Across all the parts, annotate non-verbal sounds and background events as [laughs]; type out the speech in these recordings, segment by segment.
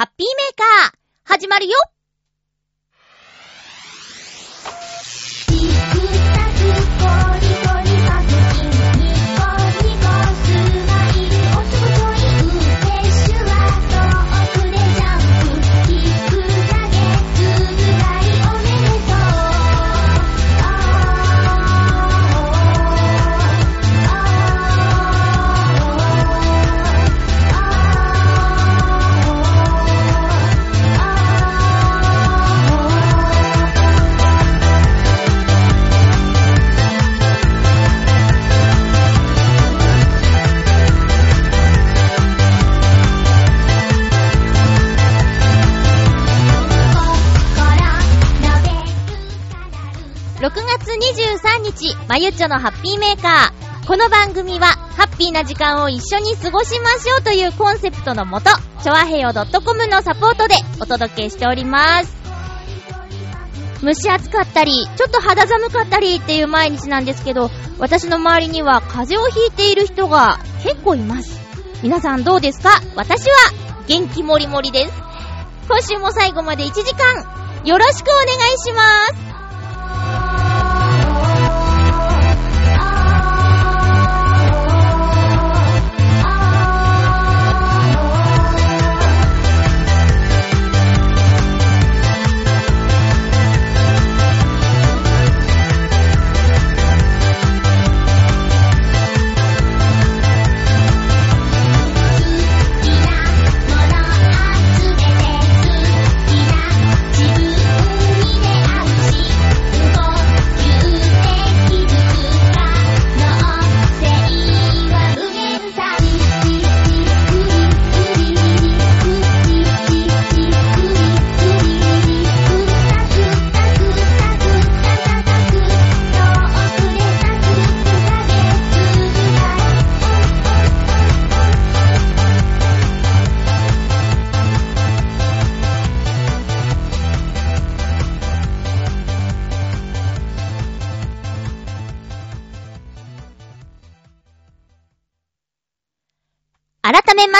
ハッピーメーカー、始まるよ。日、まゆっちょのハッピーメーカー。この番組は、ハッピーな時間を一緒に過ごしましょうというコンセプトのもと、ちょわへよ .com のサポートでお届けしております。蒸し暑かったり、ちょっと肌寒かったりっていう毎日なんですけど、私の周りには風邪をひいている人が結構います。皆さんどうですか？私は元気もりもりです。今週も最後まで1時間、よろしくお願いします。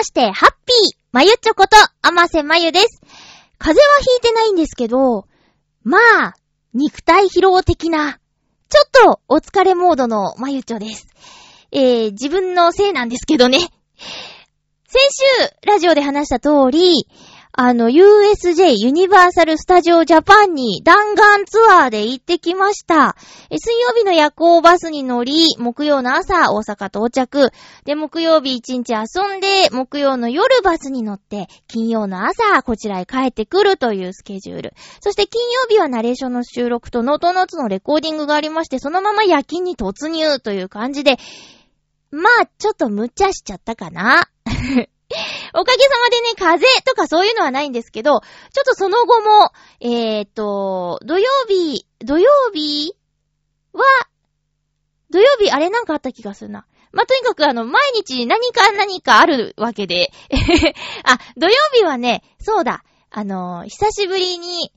まして、ハッピーまゆちょこと、あませまゆです。風邪はひいてないんですけど、まあ、肉体疲労的な、ちょっとお疲れモードのまゆちょです。えー、自分のせいなんですけどね。先週、ラジオで話した通り、あの、USJ ユニバーサルスタジオジャパンに弾丸ツアーで行ってきました。水曜日の夜行バスに乗り、木曜の朝大阪到着。で、木曜日一日遊んで、木曜の夜バスに乗って、金曜の朝こちらへ帰ってくるというスケジュール。そして金曜日はナレーションの収録とノートノーツのレコーディングがありまして、そのまま夜勤に突入という感じで、まあ、ちょっと無茶しちゃったかな。[laughs] おかげさまでね、風邪とかそういうのはないんですけど、ちょっとその後も、えー、っと、土曜日、土曜日は、土曜日あれなんかあった気がするな。まあ、とにかくあの、毎日何か何かあるわけで。[laughs] あ、土曜日はね、そうだ、あの久しぶりに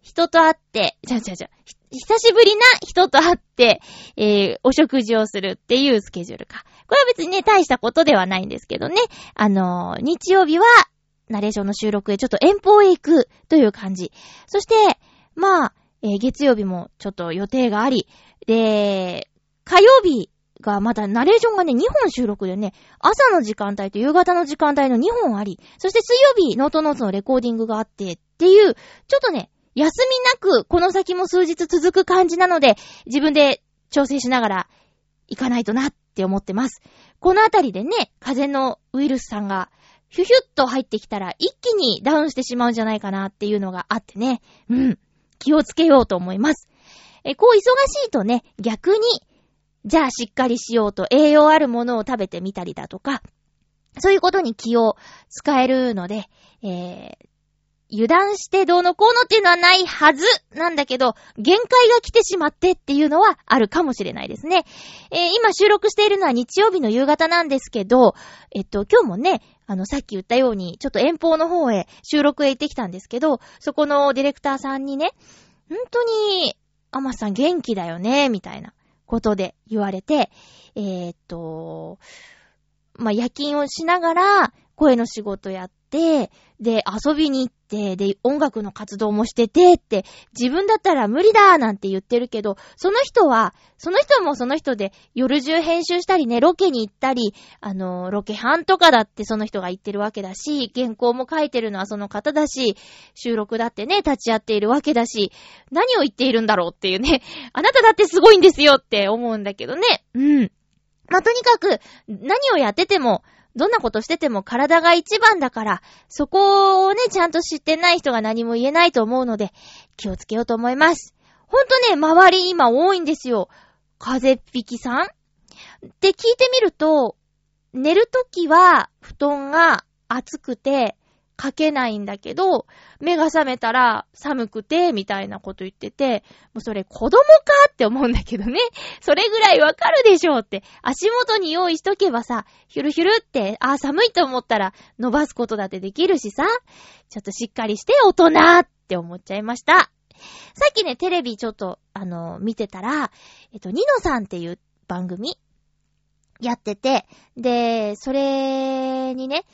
人と会って、じゃじゃじゃ、久しぶりな人と会って、えー、お食事をするっていうスケジュールか。これは別にね、大したことではないんですけどね。あのー、日曜日は、ナレーションの収録へちょっと遠方へ行くという感じ。そして、まあ、えー、月曜日もちょっと予定があり、で、火曜日がまだナレーションがね、2本収録でね、朝の時間帯と夕方の時間帯の2本あり、そして水曜日、ノートノーツのレコーディングがあってっていう、ちょっとね、休みなくこの先も数日続く感じなので、自分で調整しながら行かないとなって思ってます。このあたりでね、風邪のウイルスさんが、ヒュヒュッと入ってきたら一気にダウンしてしまうんじゃないかなっていうのがあってね。うん。気をつけようと思います。え、こう忙しいとね、逆に、じゃあしっかりしようと栄養あるものを食べてみたりだとか、そういうことに気を使えるので、えー、油断してどうのこうのっていうのはないはずなんだけど、限界が来てしまってっていうのはあるかもしれないですね。えー、今収録しているのは日曜日の夕方なんですけど、えっと、今日もね、あの、さっき言ったように、ちょっと遠方の方へ収録へ行ってきたんですけど、そこのディレクターさんにね、本当に、アマさん元気だよね、みたいなことで言われて、えー、っと、まあ、夜勤をしながら、声の仕事やって、で、遊びに行って、で、音楽の活動もしててって、自分だったら無理だなんて言ってるけど、その人は、その人もその人で夜中編集したりね、ロケに行ったり、あの、ロケ班とかだってその人が言ってるわけだし、原稿も書いてるのはその方だし、収録だってね、立ち会っているわけだし、何を言っているんだろうっていうね、[laughs] あなただってすごいんですよって思うんだけどね。うん。まあ、とにかく、何をやってても、どんなことしてても体が一番だから、そこをね、ちゃんと知ってない人が何も言えないと思うので、気をつけようと思います。ほんとね、周り今多いんですよ。風邪っ引きさん？って聞いてみると、寝るときは布団が暑くて、書けないんだけど、目が覚めたら寒くて、みたいなこと言ってて、もうそれ子供かって思うんだけどね。[laughs] それぐらいわかるでしょうって。足元に用意しとけばさ、ヒュルヒュルって、あ、寒いと思ったら伸ばすことだってできるしさ、ちょっとしっかりして大人って思っちゃいました。さっきね、テレビちょっと、あの、見てたら、えっと、ニノさんっていう番組やってて、で、それにね、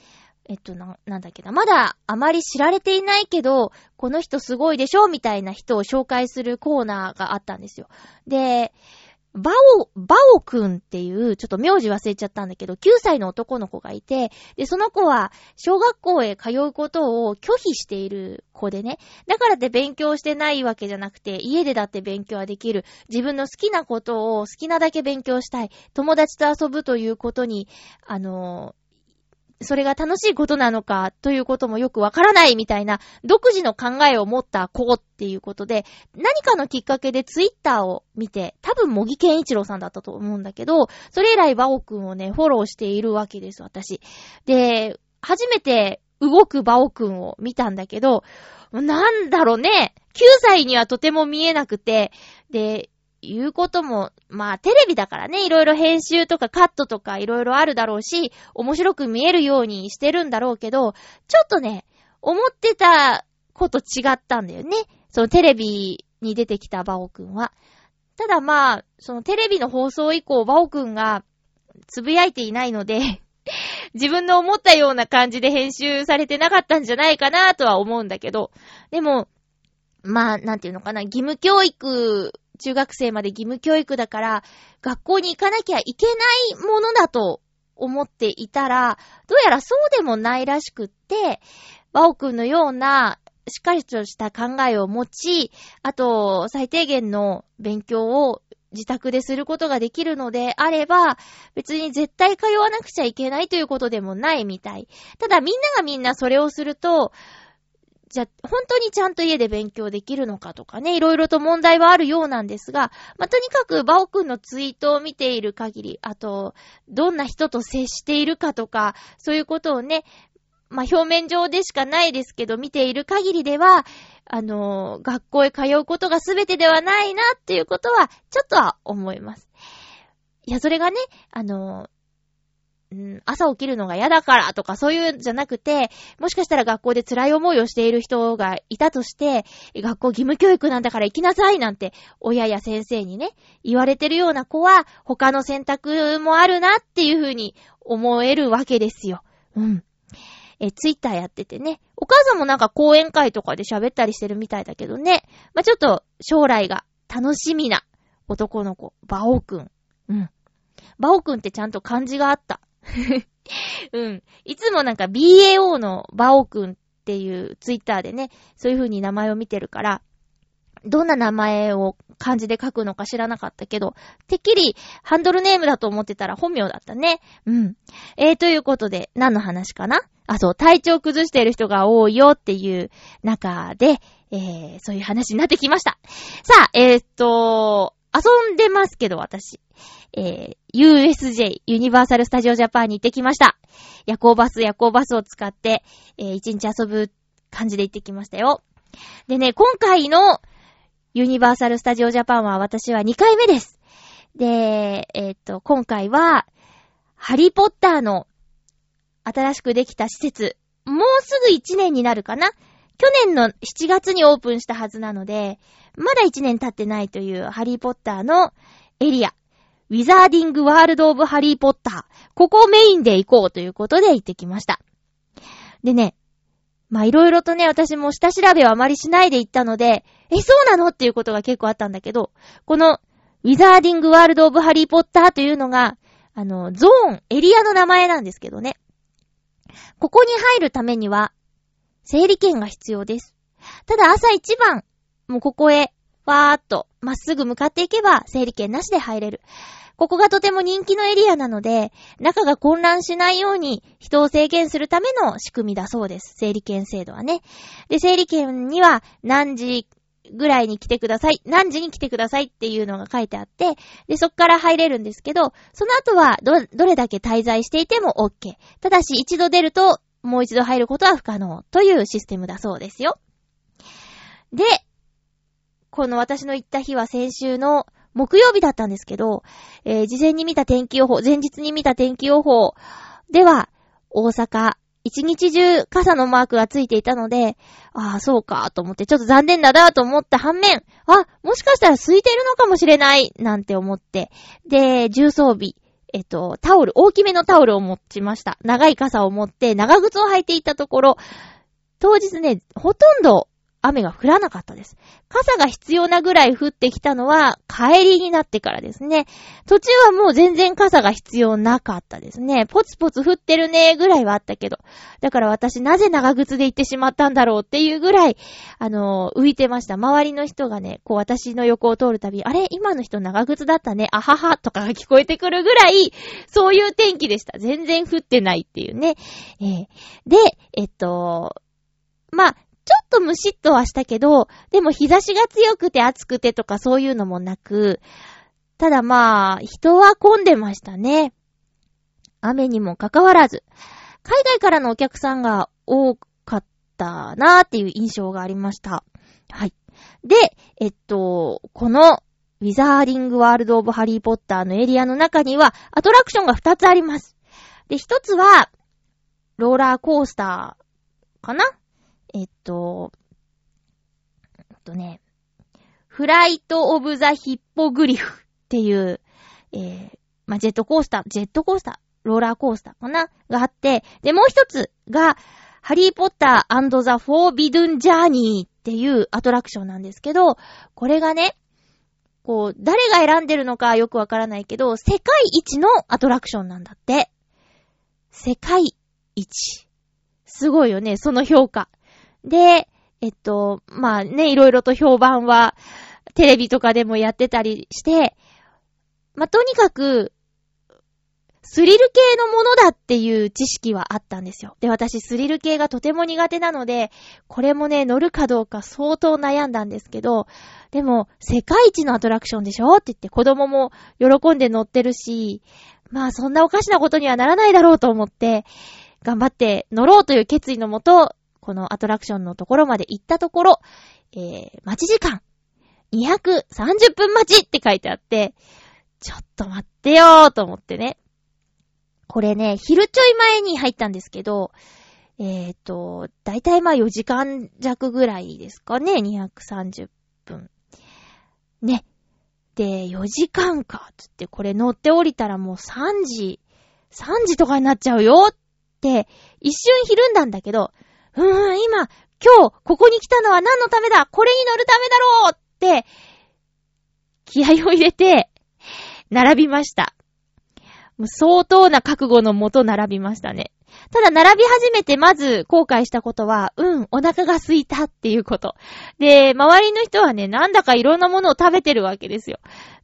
えっと、な、なんだっけな。まだあまり知られていないけど、この人すごいでしょみたいな人を紹介するコーナーがあったんですよ。で、バオ、バオくんっていう、ちょっと名字忘れちゃったんだけど、9歳の男の子がいて、で、その子は、小学校へ通うことを拒否している子でね。だからって勉強してないわけじゃなくて、家でだって勉強はできる。自分の好きなことを好きなだけ勉強したい。友達と遊ぶということに、あのそれが楽しいことなのかということもよくわからないみたいな独自の考えを持った子っていうことで、何かのきっかけでツイッターを見て、多分模擬健一郎さんだったと思うんだけど、それ以来バオくんをね、フォローしているわけです、私。で、初めて動くバオくんを見たんだけど、なんだろうね、9歳にはとても見えなくて、で、言うことも、まあテレビだからね、いろいろ編集とかカットとかいろいろあるだろうし、面白く見えるようにしてるんだろうけど、ちょっとね、思ってたこと違ったんだよね。そのテレビに出てきたバオくんは。ただまあ、そのテレビの放送以降、バオくんがつぶやいていないので [laughs] 自分の思ったような感じで編集されてなかったんじゃないかなとは思うんだけど、でも、まあ、なんていうのかな、義務教育中学生まで義務教育だから、学校に行かなきゃいけないものだと思っていたら、どうやらそうでもないらしくって、バオくんのような、しっかりとした考えを持ち、あと、最低限の勉強を自宅ですることができるのであれば、別に絶対通わなくちゃいけないということでもないみたい。ただみんながみんなそれをすると、じゃ、本当にちゃんと家で勉強できるのかとかね、いろいろと問題はあるようなんですが、まあ、とにかく、バオくんのツイートを見ている限り、あと、どんな人と接しているかとか、そういうことをね、まあ、表面上でしかないですけど、見ている限りでは、あの、学校へ通うことが全てではないなっていうことは、ちょっとは思います。いや、それがね、あの、うん、朝起きるのが嫌だからとかそういうんじゃなくて、もしかしたら学校で辛い思いをしている人がいたとして、学校義務教育なんだから行きなさいなんて親や先生にね、言われてるような子は他の選択もあるなっていうふうに思えるわけですよ。うん。え、ツイッターやっててね。お母さんもなんか講演会とかで喋ったりしてるみたいだけどね。まあ、ちょっと将来が楽しみな男の子、バオくん。うん。バオくんってちゃんと漢字があった。[laughs] うん。いつもなんか BAO のバオくんっていうツイッターでね、そういう風に名前を見てるから、どんな名前を漢字で書くのか知らなかったけど、てっきりハンドルネームだと思ってたら本名だったね。うん。えー、ということで、何の話かな？あ、そう、体調崩してる人が多いよっていう中で、えー、そういう話になってきました。さあ、えー、っと、遊んでますけど、私。えー、USJ、ユニバーサルスタジオジャパンに行ってきました。夜行バス、夜行バスを使って、えー、一日遊ぶ感じで行ってきましたよ。でね、今回のユニバーサルスタジオジャパンは私は2回目です。で、えー、っと、今回は、ハリーポッターの新しくできた施設、もうすぐ1年になるかな？去年の7月にオープンしたはずなので、まだ1年経ってないというハリーポッターのエリア。ウィザーディングワールドオブハリーポッター。ここをメインで行こうということで行ってきました。でね、まあいろいろとね、私も下調べはあまりしないで行ったので、え、そうなの？っていうことが結構あったんだけど、この、ウィザーディングワールドオブハリーポッターというのが、あの、ゾーン、エリアの名前なんですけどね。ここに入るためには、整理券が必要です。ただ朝一番、もうここへ、わーっと、まっすぐ向かっていけば、整理券なしで入れる。ここがとても人気のエリアなので、中が混乱しないように人を制限するための仕組みだそうです。整理券制度はね。で、整理券には何時ぐらいに来てください。何時に来てくださいっていうのが書いてあって、で、そっから入れるんですけど、その後はど、どれだけ滞在していても OK。ただし一度出ると、もう一度入ることは不可能というシステムだそうですよ。で、この私の行った日は先週の木曜日だったんですけど、えー、事前に見た天気予報、前日に見た天気予報では、大阪、一日中傘のマークがついていたので、ああ、そうか、と思って、ちょっと残念だなと思った反面、あ、もしかしたら空いてるのかもしれない、なんて思って、で、重装備、えっと、タオル、大きめのタオルを持ちました。長い傘を持って、長靴を履いていったところ、当日ね、ほとんど雨が降らなかったです。傘が必要なぐらい降ってきたのは帰りになってからですね。途中はもう全然傘が必要なかったですね。ポツポツ降ってるねぐらいはあったけど。だから私なぜ長靴で行ってしまったんだろうっていうぐらい、あの浮いてました。周りの人がね、こう私の横を通るたび、あれ今の人長靴だったね、あははとかが聞こえてくるぐらい、そういう天気でした。全然降ってないっていうね。えー、で、えっと、まあ、ちょっとムシッとはしたけど、でも日差しが強くて暑くてとかそういうのもなく、ただまあ、人は混んでましたね。雨にもかかわらず、海外からのお客さんが多かったなーっていう印象がありました。はい。で、えっと、このウィザーリングワールドオブハリーポッターのエリアの中にはアトラクションが2つあります。で、1つは、ローラーコースターかな？えっと、えっとね、フライト・オブ・ザ・ヒッポグリフっていう、えー、まあ、ジェットコースター、ジェットコースター、ローラーコースターかながあって、で、もう一つが、ハリー・ポッターザ・フォービドゥン・ジャーニーっていうアトラクションなんですけど、これがね、こう、誰が選んでるのかよくわからないけど、世界一のアトラクションなんだって。世界一。すごいよね、その評価。で、えっと、まあね、いろいろと評判は、テレビとかでもやってたりして、まあ、とにかく、スリル系のものだっていう知識はあったんですよ。で、私スリル系がとても苦手なので、これもね、乗るかどうか相当悩んだんですけど、でも、世界一のアトラクションでしょって言って子供も喜んで乗ってるし、まあそんなおかしなことにはならないだろうと思って、頑張って乗ろうという決意のもと、このアトラクションのところまで行ったところ、えー、待ち時間、230分待ちって書いてあって、ちょっと待ってよーと思ってね。これね、昼ちょい前に入ったんですけど、えっ、ー、と、だいたいまあ4時間弱ぐらいですかね、230分。ね。で、4時間か、つってこれ乗って降りたらもう3時、3時とかになっちゃうよって、一瞬ひるんだんだけど、うーん、今、今日、ここに来たのは何のためだ？これに乗るためだろうって、気合を入れて、並びました。もう相当な覚悟のもと並びましたね。ただ、並び始めてまず後悔したことは、うん、お腹が空いたっていうこと。で、周りの人はね、なんだかいろんなものを食べてるわけですよ。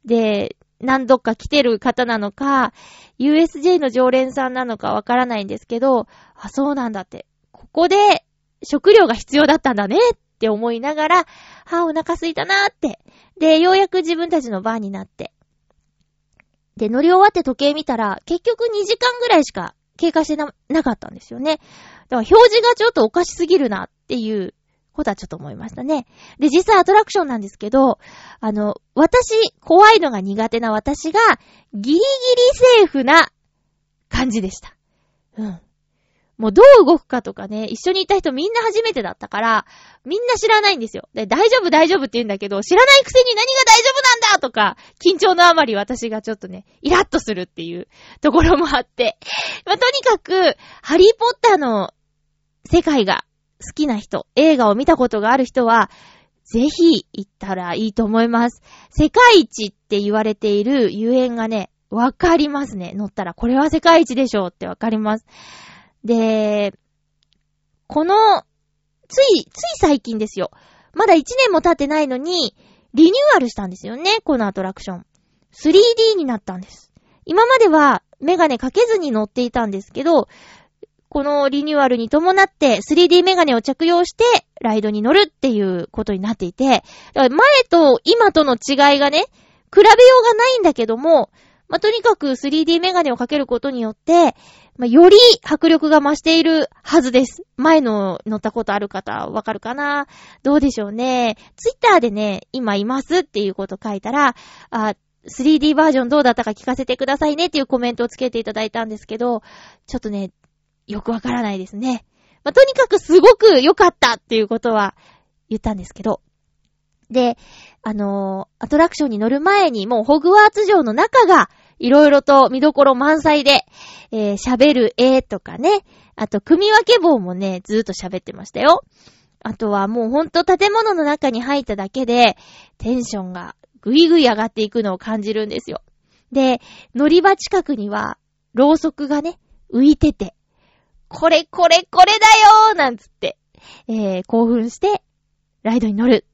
で、何度か来てる方なのか、USJ の常連さんなのかわからないんですけど、あ、そうなんだって。ここで食料が必要だったんだねって思いながら、はあ、お腹すいたなーって。で、ようやく自分たちの番になって。で、乗り終わって時計見たら、結局2時間ぐらいしか経過してな、なかったんですよね。だから表示がちょっとおかしすぎるなっていうことはちょっと思いましたね。で、実際アトラクションなんですけど、あの、私、怖いのが苦手な私が、ギリギリセーフな感じでした。うん。もうどう動くかとかね、一緒にいた人みんな初めてだったから、みんな知らないんですよ。で、大丈夫大丈夫って言うんだけど、知らないくせに何が大丈夫なんだとか、緊張のあまり私がちょっとね、イラッとするっていう [laughs] ところもあって。まあ、とにかく、ハリーポッターの世界が好きな人、映画を見たことがある人は、ぜひ行ったらいいと思います。世界一って言われている遊園がね、わかりますね。乗ったら、これは世界一でしょうってわかります。で、この、つい、つい最近ですよ。まだ1年も経ってないのに、リニューアルしたんですよね、このアトラクション。3D になったんです。今まではメガネかけずに乗っていたんですけど、このリニューアルに伴って 3D メガネを着用してライドに乗るっていうことになっていて、前と今との違いがね、比べようがないんだけども、まあ、とにかく 3D メガネをかけることによって、まあ、より迫力が増しているはずです。前の乗ったことある方、わかるかな？どうでしょうね？ツイッターでね、今いますっていうこと書いたら、あ、3D バージョンどうだったか聞かせてくださいねっていうコメントをつけていただいたんですけど、ちょっとね、よくわからないですね。まあ、とにかくすごく良かったっていうことは言ったんですけど。で、あのー、アトラクションに乗る前にもうホグワーツ城の中がいろいろと見どころ満載で、えー、喋る絵とかね、あと組分け棒もね、ずーっと喋ってましたよ。あとはもうほんと建物の中に入っただけで、テンションがぐいぐい上がっていくのを感じるんですよ。で、乗り場近くには、ろうそくがね、浮いてて、これこれこれだよーなんつって、えー、興奮して、ライドに乗る。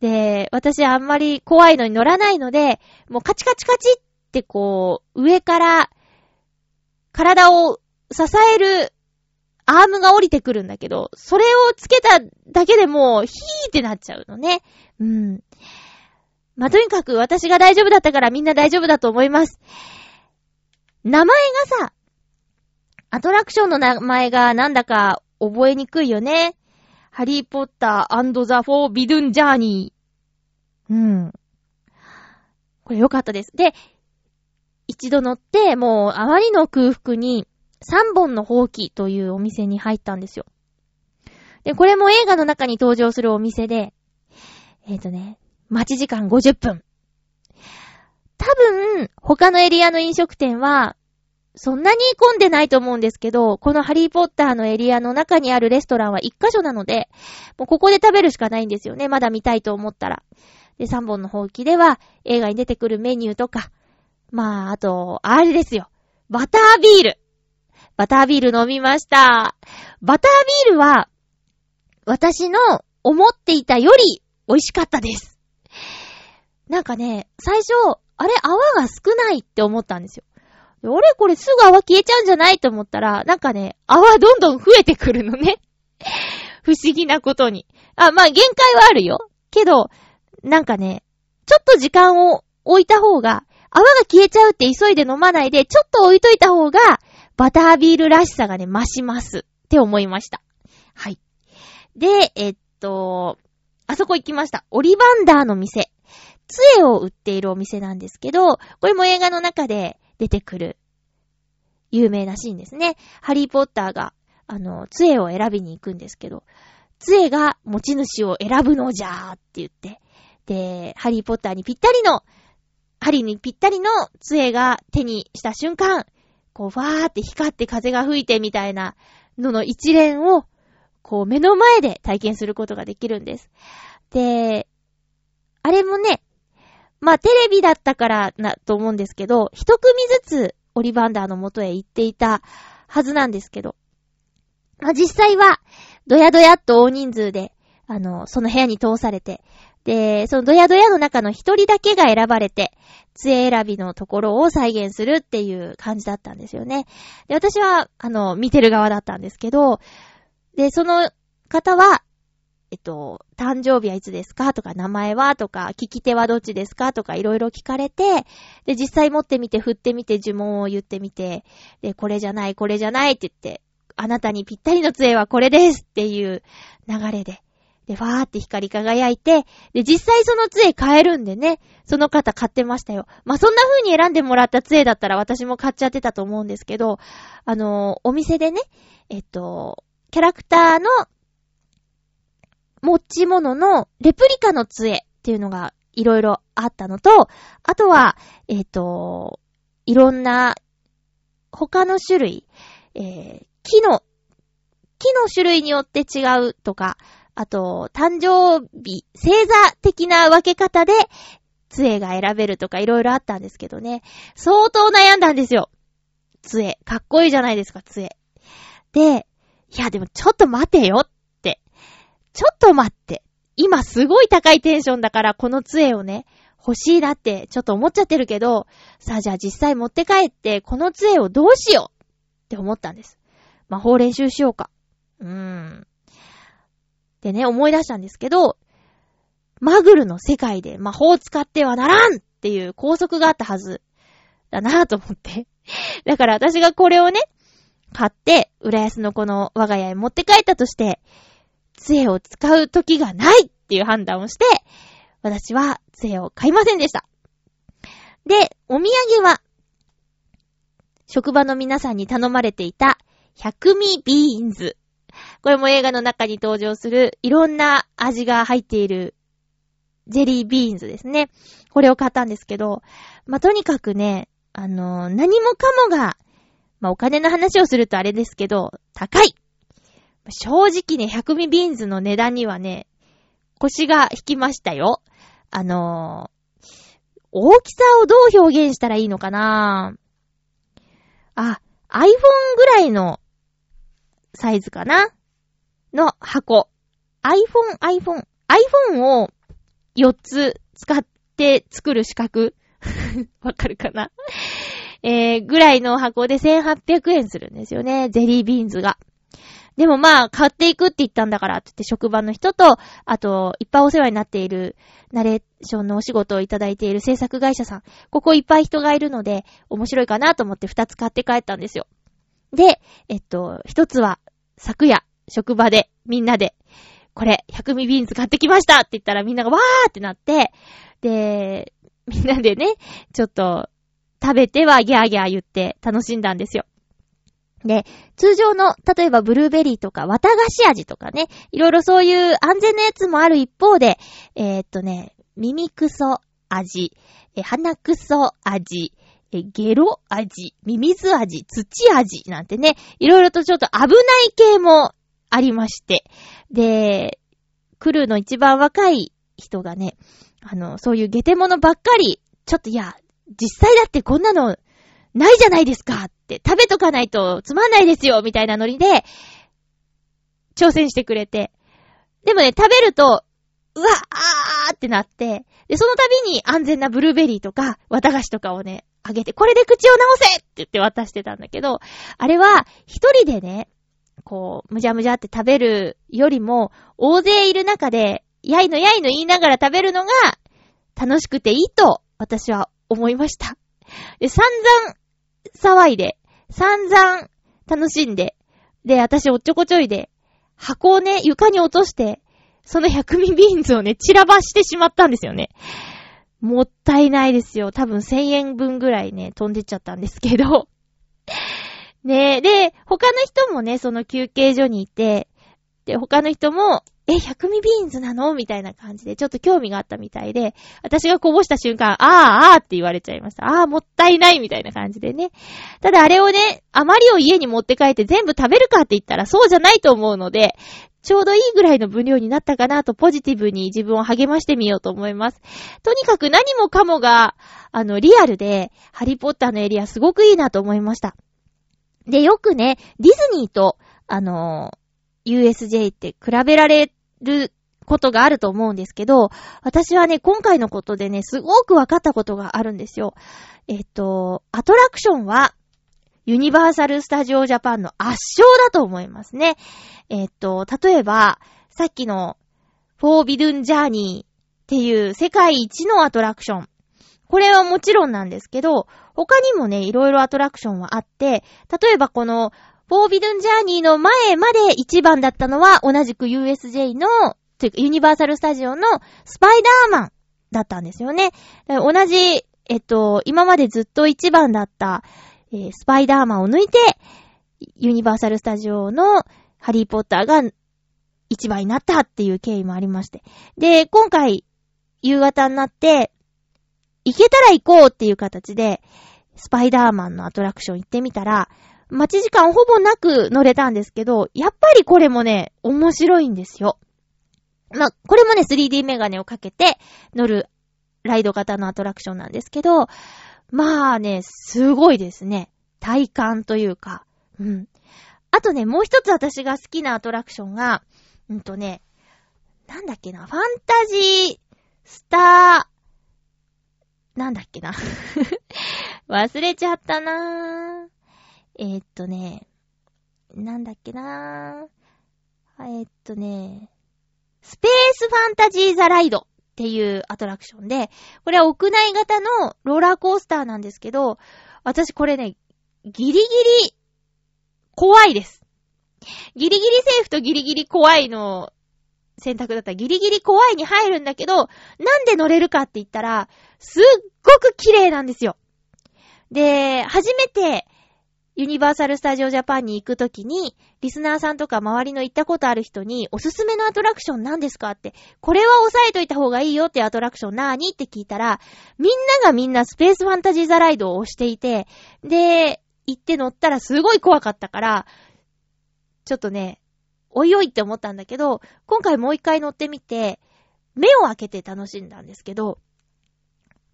で、私あんまり怖いのに乗らないので、もうカチカチカチってこう、上から体を支えるアームが降りてくるんだけど、それをつけただけでもう、ヒーってなっちゃうのね。うん。まあ、とにかく私が大丈夫だったからみんな大丈夫だと思います。名前がさ、アトラクションの名前がなんだか覚えにくいよね。ハリーポッターザ・フォー・ビドゥン・ジャーニー。うん。これよかったです。で、一度乗って、もうあまりの空腹に3本の放棄というお店に入ったんですよ。で、これも映画の中に登場するお店で、えっ、ー、とね、待ち時間50分。多分、他のエリアの飲食店は、そんなに混んでないと思うんですけど、このハリーポッターのエリアの中にあるレストランは一箇所なので、もうここで食べるしかないんですよね。まだ見たいと思ったら。で、3本の放棄では映画に出てくるメニューとか、まあ、あと、あれですよ。バタービール。バタービール飲みました。バタービールは、私の思っていたより美味しかったです。なんかね、最初、あれ泡が少ないって思ったんですよ。俺これすぐ泡消えちゃうんじゃないと思ったら、なんかね、泡どんどん増えてくるのね。[laughs] 不思議なことに。あ、まあ限界はあるよ。けど、なんかね、ちょっと時間を置いた方が、泡が消えちゃうって急いで飲まないで、ちょっと置いといた方が、バタービールらしさがね、増します。って思いました。はい。で、えっと、あそこ行きました。オリバンダーの店。杖を売っているお店なんですけど、これも映画の中で出てくる、有名なシーンですね。ハリーポッターが、あの、杖を選びに行くんですけど、杖が持ち主を選ぶのじゃーって言って、で、ハリーポッターにぴったりの、ハリーにぴったりの杖が手にした瞬間、こう、わーって光って風が吹いてみたいなのの一連を、こう、目の前で体験することができるんです。で、あれもね、まあ、テレビだったからな、と思うんですけど、一組ずつオリバンダーの元へ行っていたはずなんですけど、まあ、実際は、ドヤドヤっと大人数で、あの、その部屋に通されて、で、そのドヤドヤの中の一人だけが選ばれて、杖選びのところを再現するっていう感じだったんですよね。で、私は、あの、見てる側だったんですけど、で、その方は、えっと、誕生日はいつですかとか、名前はとか、聞き手はどっちですかとか、いろいろ聞かれて、で、実際持ってみて、振ってみて、呪文を言ってみて、で、これじゃない、これじゃないって言って、あなたにぴったりの杖はこれですっていう流れで、で、ファーって光り輝いて、で、実際その杖買えるんでね、その方買ってましたよ。まあ、そんな風に選んでもらった杖だったら私も買っちゃってたと思うんですけど、あの、お店でね、えっと、キャラクターの持ち物のレプリカの杖っていうのがいろいろあったのと、あとは、えっ、ー、と、いろんな他の種類、えー、木の木の種類によって違うとか、あと、誕生日、星座的な分け方で、杖が選べるとかいろいろあったんですけどね。相当悩んだんですよ。杖。かっこいいじゃないですか、杖。で、いやでもちょっと待てよ。ちょっと待って。今すごい高いテンションだからこの杖をね、欲しいなってちょっと思っちゃってるけど、さあじゃあ実際持って帰ってこの杖をどうしようって思ったんです。魔法練習しようか。うーん。でね、思い出したんですけど、マグルの世界で魔法を使ってはならんっていう拘束があったはずだなぁと思って。だから私がこれをね、買って、浦安のこの我が家へ持って帰ったとして、杖を使う時がないっていう判断をして、私は杖を買いませんでした。で、お土産は、職場の皆さんに頼まれていた、百味ビーンズ。これも映画の中に登場するいろんな味が入っているジェリービーンズですね。これを買ったんですけど、まあ、とにかくね、あのー、何もかもが、まあ、お金の話をするとあれですけど、高い正直ね、百味ビーンズの値段にはね、腰が引きましたよ。あのー、大きさをどう表現したらいいのかなあ、iPhone ぐらいのサイズかな？の箱。iPhone、iPhone。iPhone を4つ使って作る四角 [laughs] わかるかな？えー、ぐらいの箱で1800円するんですよね。ゼリービーンズが。でもまあ、買っていくって言ったんだからって言って職場の人と、あと、いっぱいお世話になっている、ナレーションのお仕事をいただいている制作会社さん。ここいっぱい人がいるので、面白いかなと思って2つ買って帰ったんですよ。で、えっと、1つは、昨夜、職場で、みんなで、これ、100ミビーンズ買ってきましたって言ったらみんながわーってなって、で、みんなでね、ちょっと、食べてはギャーギャー言って楽しんだんですよ。で、通常の、例えばブルーベリーとか、綿菓子味とかね、いろいろそういう安全なやつもある一方で、えー、っとね、耳くそ味、鼻くそ味、ゲロ味、ミミズ味、土味なんてね、いろいろとちょっと危ない系もありまして。で、クルーの一番若い人がね、あの、そういうゲテモノばっかり、ちょっといや、実際だってこんなのないじゃないですかって、食べとかないとつまんないですよみたいなノリで、挑戦してくれて。でもね、食べると、うわあーってなって、で、その度に安全なブルーベリーとか、綿菓子とかをね、あげて、これで口を直せって言って渡してたんだけど、あれは、一人でね、こう、むじゃむじゃって食べるよりも、大勢いる中で、やいのやいの言いながら食べるのが、楽しくていいと、私は思いました。で、散々騒いで、散々楽しんで、で、私おっちょこちょいで、箱をね、床に落として、その百味ビーンズをね、散らばしてしまったんですよね。もったいないですよ。多分1000円分ぐらいね、飛んでっちゃったんですけど。ねえ、で、他の人もね、その休憩所にいて、で、他の人も、え、百味ビーンズなの？みたいな感じで、ちょっと興味があったみたいで、私がこぼした瞬間、ああ、ああって言われちゃいました。ああ、もったいないみたいな感じでね。ただあれをね、あまりを家に持って帰って全部食べるかって言ったらそうじゃないと思うので、ちょうどいいぐらいの分量になったかなとポジティブに自分を励ましてみようと思います。とにかく何もかもが、あの、リアルで、ハリーポッターのエリアすごくいいなと思いました。で、よくね、ディズニーと、あの USJ って比べられることがあると思うんですけど、私はね、今回のことでね、すごく分かったことがあるんですよ。えっと、アトラクションは、ユニバーサル・スタジオ・ジャパンの圧勝だと思いますね。えっと、例えば、さっきの、フォービドゥン・ジャーニーっていう世界一のアトラクション。これはもちろんなんですけど、他にもね、いろいろアトラクションはあって、例えばこの、フォービドンジャーニーの前まで一番だったのは、同じく USJ の、というかユニバーサルスタジオのスパイダーマンだったんですよね。同じ、えっと、今までずっと一番だった、えー、スパイダーマンを抜いて、ユニバーサルスタジオのハリーポッターが一番になったっていう経緯もありまして。で、今回、夕方になって、行けたら行こうっていう形で、スパイダーマンのアトラクション行ってみたら、待ち時間ほぼなく乗れたんですけど、やっぱりこれもね、面白いんですよ。まあ、これもね、3D メガネをかけて乗るライド型のアトラクションなんですけど、まあね、すごいですね。体感というか。うん。あとね、もう一つ私が好きなアトラクションが、うんとね、なんだっけな、ファンタジースター、なんだっけな。[laughs] 忘れちゃったなぁ。えー、っとね、なんだっけなぁ。えー、っとね、スペースファンタジーザライドっていうアトラクションで、これは屋内型のローラーコースターなんですけど、私これね、ギリギリ怖いです。ギリギリセーフとギリギリ怖いの選択だったらギリギリ怖いに入るんだけど、なんで乗れるかって言ったら、すっごく綺麗なんですよ。で、初めてユニバーサル・スタジオ・ジャパンに行くときに、リスナーさんとか周りの行ったことある人に、おすすめのアトラクション何ですかって、これは押さえといた方がいいよってアトラクションなーにって聞いたら、みんながみんなスペースファンタジーザライドを押していて、で、行って乗ったらすごい怖かったから、ちょっとね、おいおいって思ったんだけど、今回もう一回乗ってみて、目を開けて楽しんだんですけど、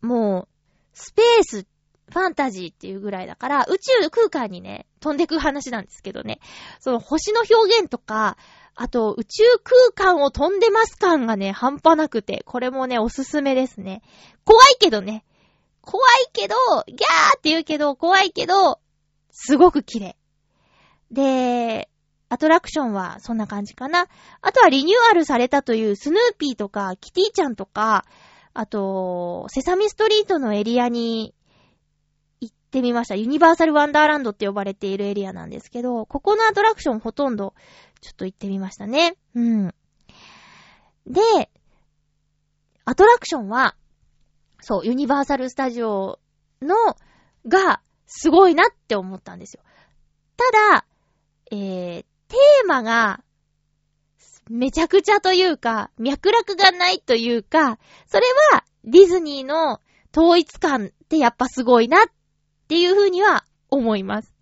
もう、スペースっファンタジーっていうぐらいだから、宇宙空間にね、飛んでく話なんですけどね。その星の表現とか、あと宇宙空間を飛んでます感がね、半端なくて、これもね、おすすめですね。怖いけどね。怖いけど、ギャーって言うけど、怖いけど、すごく綺麗。で、アトラクションはそんな感じかな。あとはリニューアルされたというスヌーピーとかキティちゃんとか、あと、セサミストリートのエリアにってみました。ユニバーサルワンダーランドって呼ばれているエリアなんですけど、ここのアトラクションほとんどちょっと行ってみましたね。うん。で、アトラクションは、そう、ユニバーサルスタジオの、が、すごいなって思ったんですよ。ただ、えー、テーマが、めちゃくちゃというか、脈絡がないというか、それは、ディズニーの統一感ってやっぱすごいなっっていうふうには思います。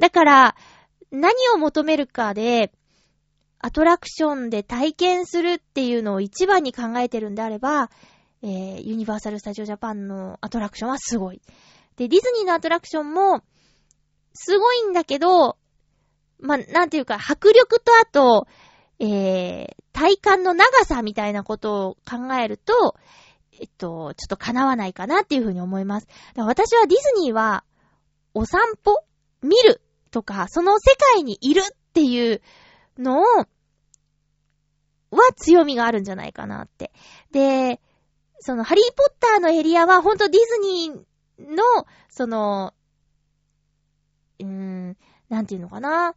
だから、何を求めるかで、アトラクションで体験するっていうのを一番に考えてるんであれば、えー、ユニバーサル・スタジオ・ジャパンのアトラクションはすごい。で、ディズニーのアトラクションも、すごいんだけど、まあ、なんていうか、迫力とあと、えー、体感の長さみたいなことを考えると、えっと、ちょっと叶わないかなっていうふうに思います。私はディズニーは、お散歩見るとか、その世界にいるっていうのを、は強みがあるんじゃないかなって。で、その、ハリーポッターのエリアは、ほんとディズニーの、その、うーん、なんていうのかな。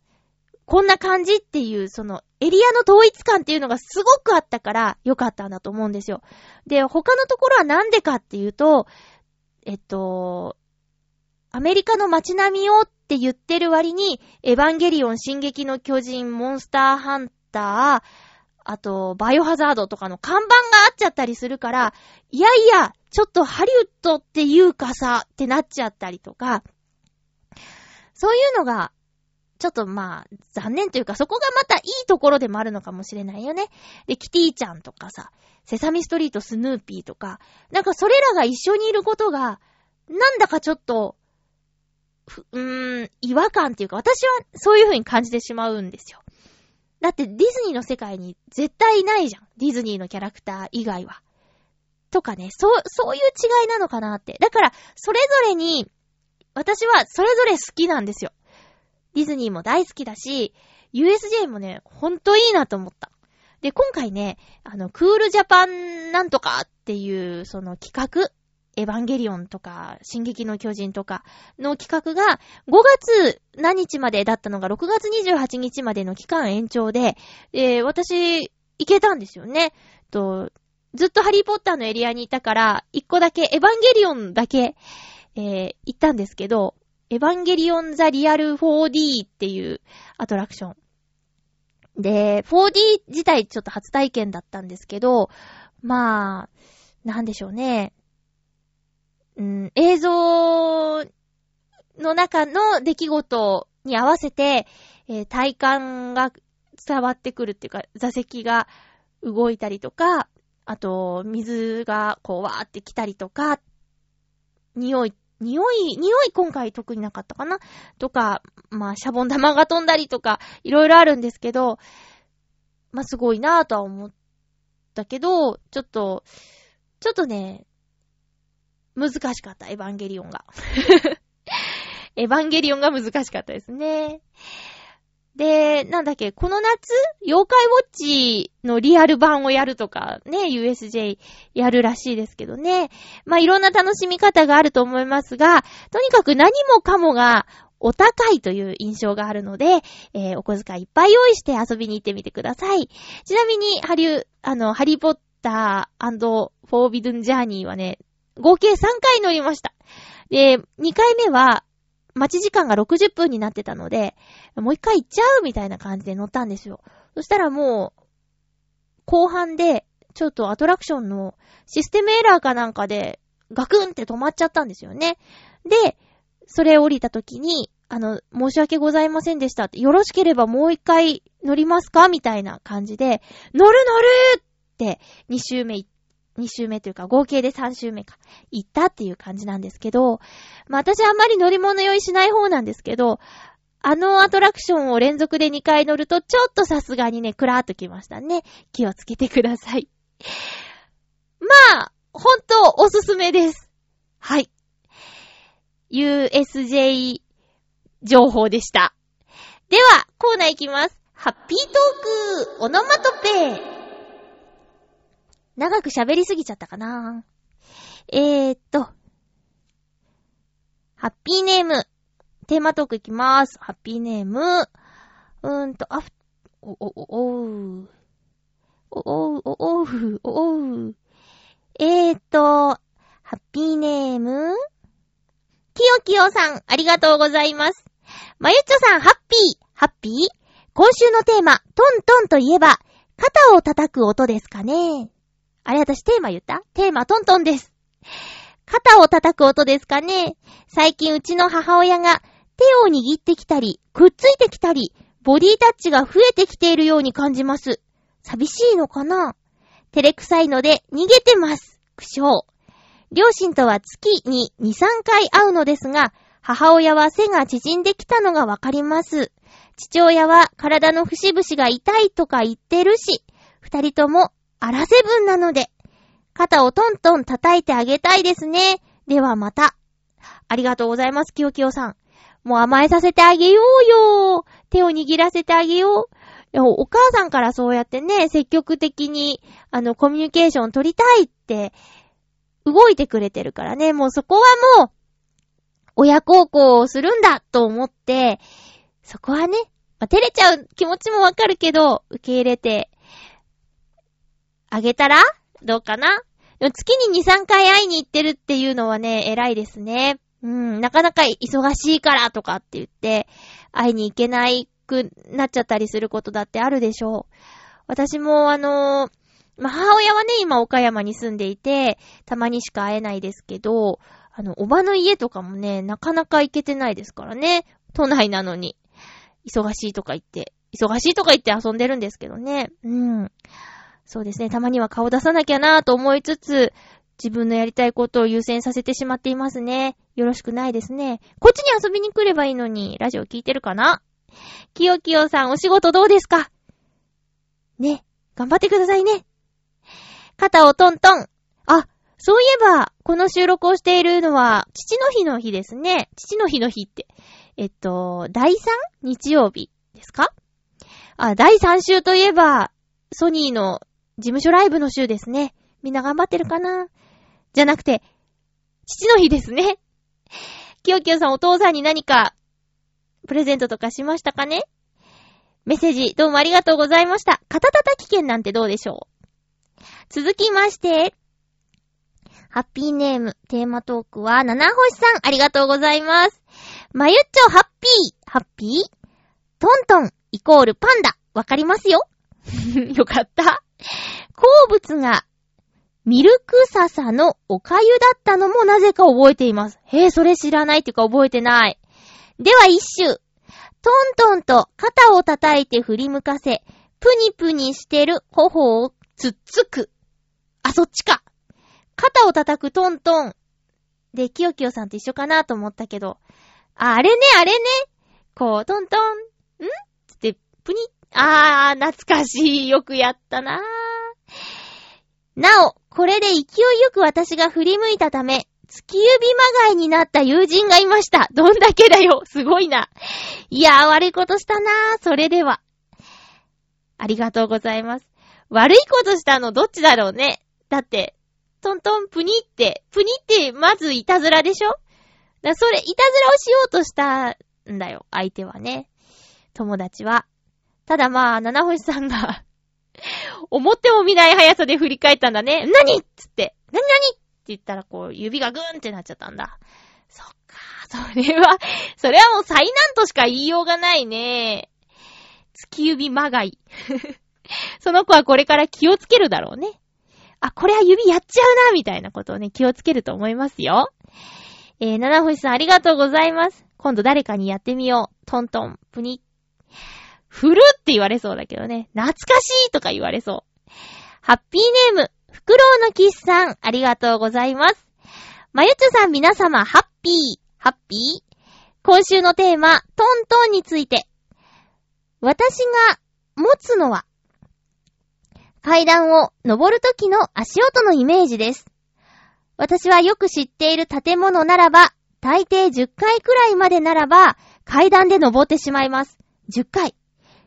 こんな感じっていう、その、エリアの統一感っていうのがすごくあったから良かったんだと思うんですよ。で、他のところはなんでかっていうと、えっと、アメリカの街並みをって言ってる割に、エヴァンゲリオン、進撃の巨人、モンスターハンター、あと、バイオハザードとかの看板があっちゃったりするから、いやいや、ちょっとハリウッドっていうかさ、ってなっちゃったりとか、そういうのがちょっとまあ、残念というか、そこがまたいいところでもあるのかもしれないよね。で、キティちゃんとかさ、セサミストリートスヌーピーとか、なんかそれらが一緒にいることが、なんだかちょっと、うーん、違和感っていうか、私はそういう風に感じてしまうんですよ。だってディズニーの世界に絶対ないじゃん。ディズニーのキャラクター以外は。とかね、そう、そういう違いなのかなって。だから、それぞれに、私はそれぞれ好きなんですよ。ディズニーも大好きだし、USJ もね、ほんといいなと思った。で、今回ね、あの、クールジャパンなんとかっていう、その企画、エヴァンゲリオンとか、進撃の巨人とかの企画が、5月何日までだったのが6月28日までの期間延長で、えー、私、行けたんですよね。と、ずっとハリーポッターのエリアにいたから、1個だけ、エヴァンゲリオンだけ、えー、行ったんですけど、エヴァンゲリオン・ザ・リアル 4D っていうアトラクション。で、4D 自体ちょっと初体験だったんですけど、まあ、なんでしょうね。うん、映像の中の出来事に合わせて、えー、体感が伝わってくるっていうか、座席が動いたりとか、あと、水がこうわーって来たりとか、匂い、匂い、匂い今回特になかったかな？とか、まあ、シャボン玉が飛んだりとか、いろいろあるんですけど、まあ、すごいなぁとは思ったけど、ちょっと、ちょっとね、難しかった、エヴァンゲリオンが。[laughs] エヴァンゲリオンが難しかったですね。で、なんだっけ、この夏、妖怪ウォッチのリアル版をやるとか、ね、USJ やるらしいですけどね。まあ、いろんな楽しみ方があると思いますが、とにかく何もかもがお高いという印象があるので、えー、お小遣いいっぱい用意して遊びに行ってみてください。ちなみに、ハリュー、あの、ハリーポッターフォービドゥンジャーニーはね、合計3回乗りました。で、2回目は、待ち時間が60分になってたので、もう一回行っちゃうみたいな感じで乗ったんですよ。そしたらもう、後半で、ちょっとアトラクションのシステムエラーかなんかで、ガクンって止まっちゃったんですよね。で、それ降りた時に、あの、申し訳ございませんでしたって、よろしければもう一回乗りますかみたいな感じで、乗る乗るって、2周目行っ2週目というか合計で3週目か、行ったっていう感じなんですけど、まあ私あんまり乗り物酔いしない方なんですけど、あのアトラクションを連続で2回乗るとちょっとさすがにね、クラーっときましたね。気をつけてください。まあ、ほんとおすすめです。はい。USJ 情報でした。では、コーナーいきます。ハッピートーク、オノマトペ長く喋りすぎちゃったかな。えーっと、ハッピーネーム、テーマトークいきまーす。ハッピーネーム、うーんと、あふ、お、お、お、おう、お、おう、お、おう、おう、えーっと、ハッピーネーム、きよきよさん、ありがとうございます。まゆっちょさん、ハッピー、ハッピー今週のテーマ、トントンといえば、肩を叩く音ですかね。あれ私テーマ言った？テーマトントンです。肩を叩く音ですかね？最近うちの母親が手を握ってきたり、くっついてきたり、ボディタッチが増えてきているように感じます。寂しいのかな？照れくさいので逃げてます。苦笑。両親とは月に2、3回会うのですが、母親は背が縮んできたのがわかります。父親は体の節々が痛いとか言ってるし、二人ともアラセブンなので、肩をトントン叩いてあげたいですね。ではまた。ありがとうございます、きよきよさん。もう甘えさせてあげようよ。手を握らせてあげよう。お母さんからそうやってね、積極的に、あの、コミュニケーション取りたいって、動いてくれてるからね、もうそこはもう、親孝行をするんだと思って、そこはね、まあ、照れちゃう気持ちもわかるけど、受け入れてあげたら？どうかな？月に2、3回会いに行ってるっていうのはね、偉いですね。うん、なかなか忙しいからとかって言って、会いに行けないくなっちゃったりすることだってあるでしょう。私もあのー、ま、母親はね、今岡山に住んでいて、たまにしか会えないですけど、あの、おばの家とかもね、なかなか行けてないですからね。都内なのに。忙しいとか言って、忙しいとか言って遊んでるんですけどね。うん。そうですね、たまには顔出さなきゃなぁと思いつつ、自分のやりたいことを優先させてしまっていますね。よろしくないですね。こっちに遊びに来ればいいのに、ラジオ聞いてるかな？きよきよさん、お仕事どうですか？ね、頑張ってくださいね。肩をトントン。あ、そういえば、この収録をしているのは、父の日の日ですね。父の日の日って。えっと、第 3? 日曜日ですか？あ、第3週といえば、ソニーの事務所ライブの週ですね。みんな頑張ってるかな？じゃなくて、父の日ですね。きよきよさんお父さんに何か、プレゼントとかしましたかね？メッセージどうもありがとうございました。肩叩き券なんてどうでしょう？続きまして、ハッピーネーム、テーマトークは、七星さん、ありがとうございます。まゆっちょ、ハッピー、ハッピー？トントン、イコールパンダ、わかりますよ [laughs] よかった。好物が、ミルク笹のおかゆだったのもなぜか覚えています。へえ、それ知らないっていうか覚えてない。では一種。トントンと肩を叩いて振り向かせ、プニプニしてる頬をつっつく。あ、そっちか。肩を叩くトントン。で、キヨキヨさんと一緒かなと思ったけど。あ、あれね、あれね。こう、トントン。ん？つって、プニあー、懐かしい。よくやったななお、これで勢いよく私が振り向いたため、月指まがいになった友人がいました。どんだけだよ。すごいな。いやー、悪いことしたなー。それでは。ありがとうございます。悪いことしたのどっちだろうね。だって、トントンプニって、プニってまずいたずらでしょだそれ、いたずらをしようとしたんだよ。相手はね。友達は。ただまあ、七星さんが思っても見ない速さで振り返ったんだね。何？っつって。何？何？って言ったらこう、指がグーンってなっちゃったんだ。そっか、それは、それはもう災難としか言いようがないね。月指まがい。[laughs] その子はこれから気をつけるだろうね。あ、これは指やっちゃうな、みたいなことをね、気をつけると思いますよ。えー、七星さんありがとうございます。今度誰かにやってみよう。トントン、プニ。振るって言われそうだけどね。懐かしいとか言われそう。ハッピーネーム、フクロウのキスさん、ありがとうございます。まゆちょさん皆様、ハッピー、ハッピー今週のテーマ、トントンについて。私が持つのは、階段を登るときの足音のイメージです。私はよく知っている建物ならば、大抵10階くらいまでならば、階段で登ってしまいます。10階。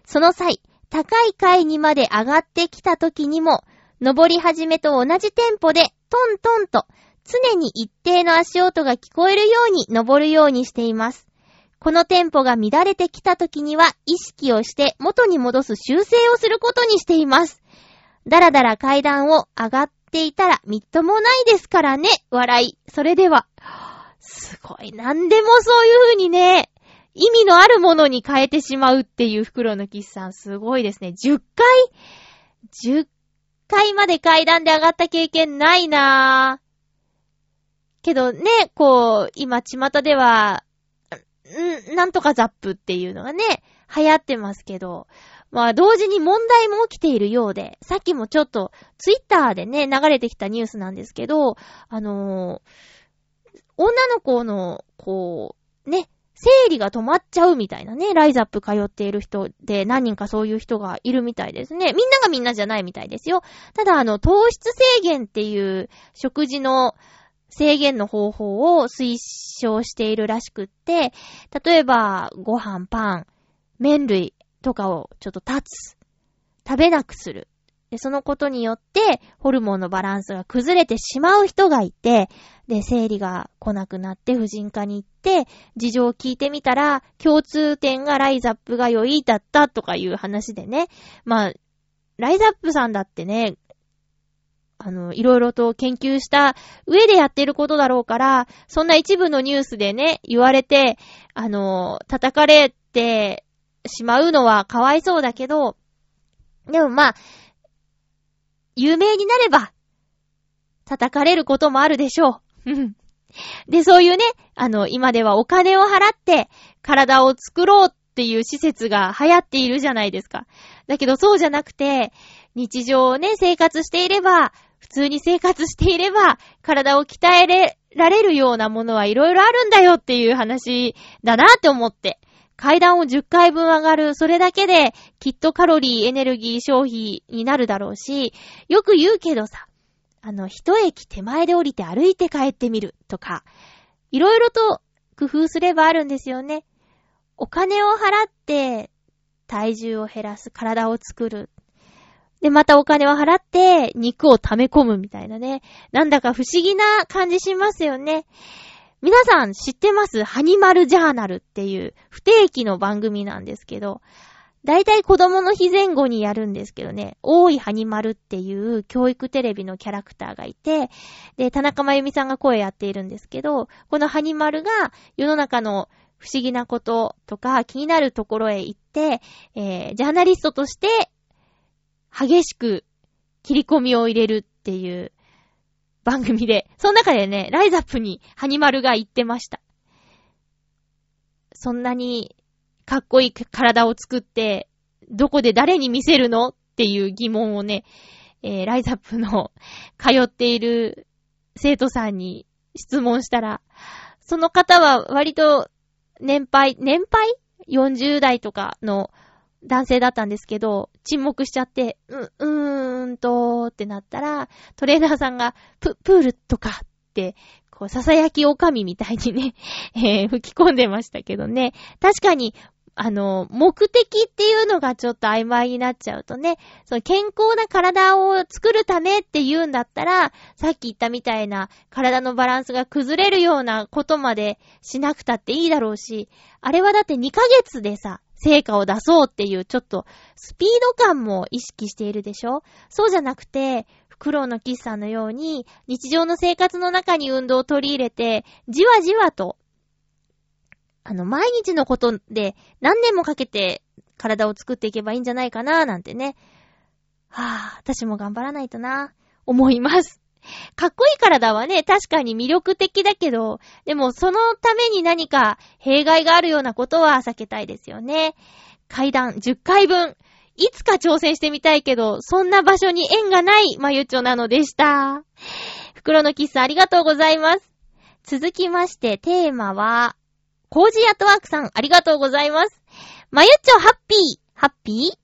その際、高い階にまで上がってきた時にも、登り始めと同じテンポで、トントンと、常に一定の足音が聞こえるように登るようにしています。このテンポが乱れてきた時には、意識をして元に戻す修正をすることにしています。だらだら階段を上がっていたら、みっともないですからね、笑い。それでは、すごい。なんでもそういう風にね、意味のあるものに変えてしまうっていう袋のキスさん、すごいですね。10回 ?10 階まで階段で上がった経験ないなぁ。けどね、こう、今、巷では、ん、なんとかザップっていうのがね、流行ってますけど、まあ、同時に問題も起きているようで、さっきもちょっと、ツイッターでね、流れてきたニュースなんですけど、あのー、女の子の、こう、ね、生理が止まっちゃうみたいなね、ライザップ通っている人で何人かそういう人がいるみたいですね。みんながみんなじゃないみたいですよ。ただあの、糖質制限っていう食事の制限の方法を推奨しているらしくって、例えばご飯、パン、麺類とかをちょっと立つ。食べなくする。で、そのことによって、ホルモンのバランスが崩れてしまう人がいて、で、生理が来なくなって婦人科に行って、事情を聞いてみたら、共通点がライザップが良いだったとかいう話でね。まあ、ライザップさんだってね、あの、いろいろと研究した上でやってることだろうから、そんな一部のニュースでね、言われて、あの、叩かれてしまうのはかわいそうだけど、でもまあ、有名になれば、叩かれることもあるでしょう。[laughs] で、そういうね、あの、今ではお金を払って体を作ろうっていう施設が流行っているじゃないですか。だけどそうじゃなくて、日常をね、生活していれば、普通に生活していれば、体を鍛えられるようなものはいろいろあるんだよっていう話だなって思って。階段を10回分上がる、それだけできっとカロリー、エネルギー消費になるだろうし、よく言うけどさ、あの、一駅手前で降りて歩いて帰ってみるとか、いろいろと工夫すればあるんですよね。お金を払って体重を減らす、体を作る。で、またお金を払って肉を溜め込むみたいなね。なんだか不思議な感じしますよね。皆さん知ってます？ハニマルジャーナルっていう不定期の番組なんですけど、だいたい子供の日前後にやるんですけどね、大いハニマルっていう教育テレビのキャラクターがいて、で、田中真由美さんが声やっているんですけど、このハニマルが世の中の不思議なこととか気になるところへ行って、えー、ジャーナリストとして激しく切り込みを入れるっていう番組で、その中でね、ライザップにハニマルが言ってました。そんなにかっこいい体を作って、どこで誰に見せるのっていう疑問をね、えー、ライザップの通っている生徒さんに質問したら、その方は割と年配、年配 ?40 代とかの男性だったんですけど、沈黙しちゃって、う、うーんとーってなったら、トレーナーさんが、プ、プールとかって、こう、囁きおかみみたいにね、[laughs] えー、吹き込んでましたけどね。確かに、あの、目的っていうのがちょっと曖昧になっちゃうとね、その健康な体を作るためって言うんだったら、さっき言ったみたいな体のバランスが崩れるようなことまでしなくたっていいだろうし、あれはだって2ヶ月でさ、成果を出そうっていうちょっとスピード感も意識しているでしょ？そうじゃなくて、フクロウのキスさんのように日常の生活の中に運動を取り入れて、じわじわとあの、毎日のことで何年もかけて体を作っていけばいいんじゃないかななんてね。はぁ、あ、私も頑張らないとな、思います。かっこいい体はね、確かに魅力的だけど、でもそのために何か弊害があるようなことは避けたいですよね。階段10回分。いつか挑戦してみたいけど、そんな場所に縁がないまゆちょなのでした。袋のキスありがとうございます。続きまして、テーマは、コージアットワークさん、ありがとうございます。まゆっちょ、ハッピー。ハッピー？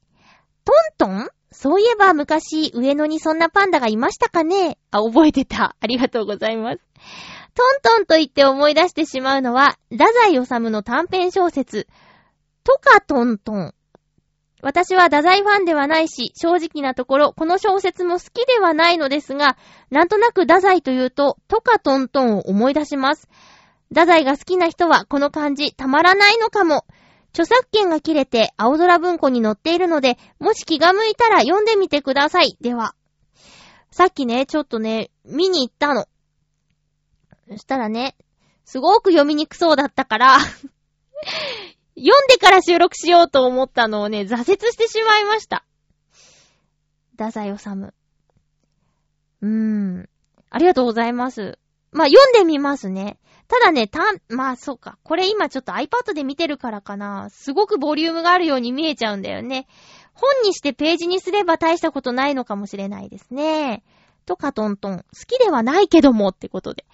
トントン？そういえば昔、上野にそんなパンダがいましたかね？あ、覚えてた。[laughs] ありがとうございます。トントンと言って思い出してしまうのは、太宰治の短編小説、トカトントン。私は太宰ファンではないし、正直なところ、この小説も好きではないのですが、なんとなく太宰というと、トカトントンを思い出します。太宰が好きな人はこの漢字たまらないのかも。著作権が切れて青空文庫に載っているので、もし気が向いたら読んでみてください。では。さっきね、ちょっとね、見に行ったの。そしたらね、すごく読みにくそうだったから [laughs] 読んでから収録しようと思ったのをね、挫折してしまいました。太宰治。うーん。ありがとうございます。まあ、読んでみますね。ただね、たん、まあそうか。これ今ちょっと iPad で見てるからかな。すごくボリュームがあるように見えちゃうんだよね。本にしてページにすれば大したことないのかもしれないですね。とかトントン。好きではないけどもってことで。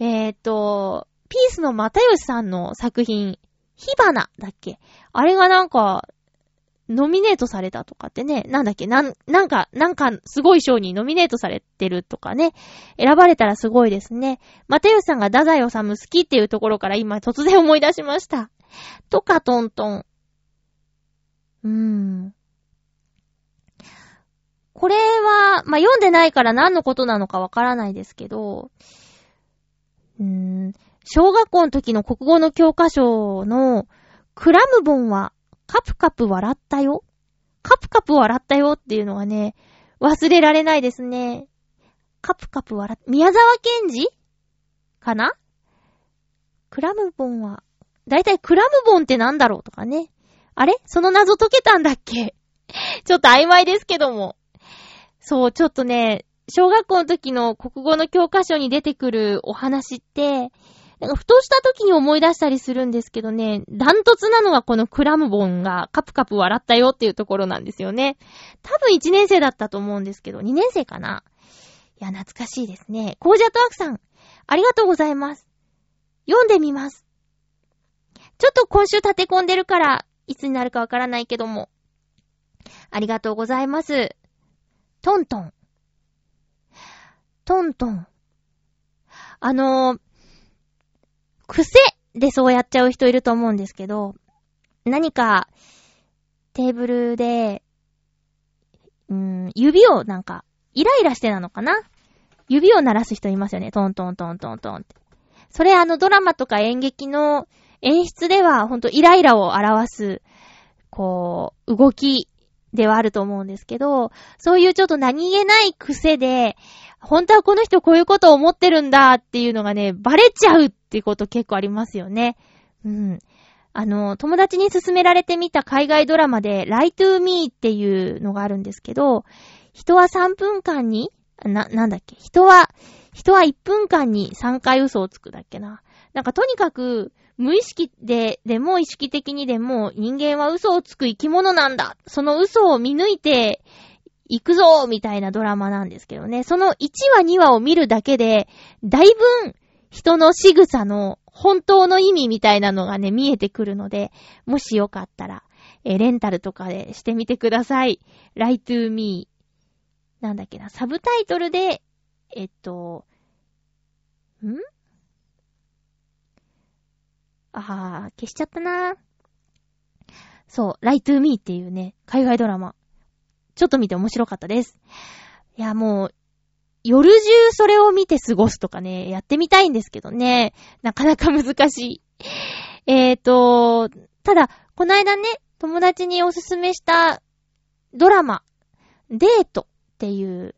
えー、っと、ピースの又吉さんの作品、火花だっけ？あれがなんか、ノミネートされたとかってね、なんだっけ、なん、なんか、なんか、すごい賞にノミネートされてるとかね、選ばれたらすごいですね。またよしさんが太宰治好きっていうところから今突然思い出しました。とかトントン。うーん。これは、まあ、読んでないから何のことなのかわからないですけど、うーん、小学校の時の国語の教科書のクラムボンはカプカプ笑ったよ。カプカプ笑ったよっていうのがね、忘れられないですね。カプカプ笑っ、宮沢賢治？かな？クラムボンは、だいたいクラムボンってなんだろうとかね。あれ？その謎解けたんだっけ？ちょっと曖昧ですけども。そう、ちょっとね、小学校の時の国語の教科書に出てくるお話って、なんかふとした時に思い出したりするんですけどね、ダントツなのがこのクラムボンがカプカプ笑ったよっていうところなんですよね。多分1年生だったと思うんですけど、2年生かないや、懐かしいですね。コージャトワークさん、ありがとうございます。読んでみます。ちょっと今週立て込んでるから、いつになるかわからないけども。ありがとうございます。トントン。トントン。あのー、癖でそうやっちゃう人いると思うんですけど、何か、テーブルで、うん、指をなんか、イライラしてなのかな？指を鳴らす人いますよね。トントントントントンって。それあのドラマとか演劇の演出ではほんとイライラを表す、こう、動きではあると思うんですけど、そういうちょっと何気ない癖で、本当はこの人こういうことを思ってるんだっていうのがね、バレちゃうっていうこと結構ありますよね。うん。あの、友達に勧められてみた海外ドラマで、Lie to Me っていうのがあるんですけど、人は3分間に、な、なんだっけ人は、人は1分間に3回嘘をつくだっけな。なんかとにかく、無意識で、でも意識的にでも人間は嘘をつく生き物なんだ。その嘘を見抜いていくぞみたいなドラマなんですけどね。その1話2話を見るだけで、だいぶ人の仕草の本当の意味みたいなのがね、見えてくるので、もしよかったら、えレンタルとかでしてみてください。Lie to me. なんだっけな、サブタイトルで、えっと、ん？あー、消しちゃったなそう、Lie to me っていうね、海外ドラマ。ちょっと見て面白かったです。いや、もう、夜中それを見て過ごすとかね、やってみたいんですけどね。なかなか難しい。えーと、ただ、この間ね、友達におすすめしたドラマ、デートっていう、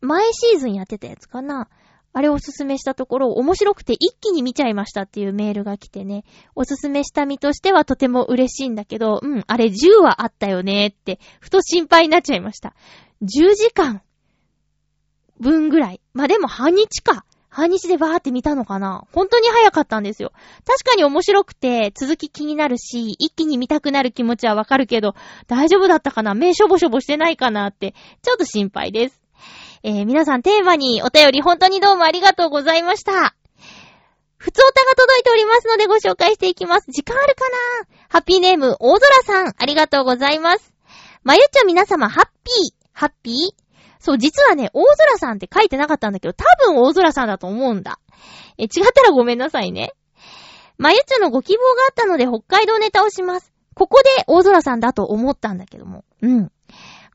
前シーズンやってたやつかな。あれおすすめしたところ、面白くて一気に見ちゃいましたっていうメールが来てね、おすすめした身としてはとても嬉しいんだけど、うん、あれ10話あったよねって、ふと心配になっちゃいました。10時間分ぐらい。まあ、でも半日か。半日でバーって見たのかな本当に早かったんですよ。確かに面白くて、続き気になるし、一気に見たくなる気持ちはわかるけど、大丈夫だったかな目しょぼしょぼしてないかなって、ちょっと心配です。えー、皆さんテーマにお便り本当にどうもありがとうございました。ふつおたが届いておりますのでご紹介していきます。時間あるかな？ハッピーネーム、大空さん、ありがとうございます。まゆちょ皆様、ハッピー、ハッピーそう、実はね、大空さんって書いてなかったんだけど、多分大空さんだと思うんだ。え、違ったらごめんなさいね。まゆちょのご希望があったので北海道ネタをします。ここで大空さんだと思ったんだけども。うん。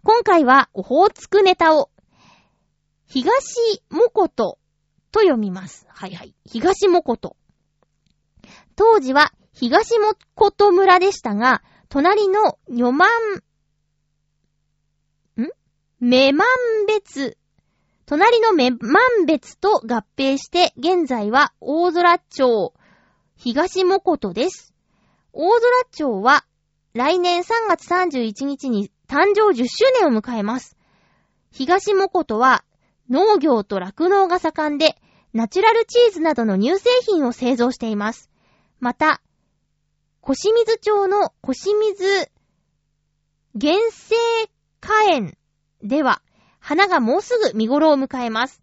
今回は、オホーツクネタを東もことと読みます。はいはい。東もこと。当時は東もこと村でしたが、隣の女満、んめまん別。隣のめまん別と合併して、現在は大空町東もことです。大空町は来年3月31日に誕生10周年を迎えます。東もことは農業と酪農が盛んで、ナチュラルチーズなどの乳製品を製造しています。また、腰水町の腰水原生花園では、花がもうすぐ見頃を迎えます。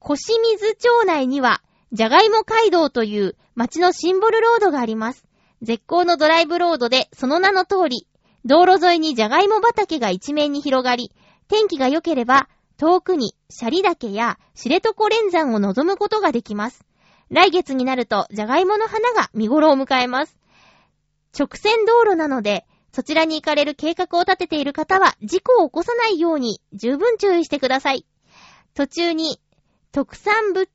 腰水町内には、じゃがいも街道という町のシンボルロードがあります。絶好のドライブロードで、その名の通り、道路沿いにじゃがいも畑が一面に広がり、天気が良ければ、遠くにシャリ岳や知床連山を望むことができます。来月になると、じゃがいもの花が見頃を迎えます。直線道路なので、そちらに行かれる計画を立てている方は、事故を起こさないように十分注意してください。途中に、特産物、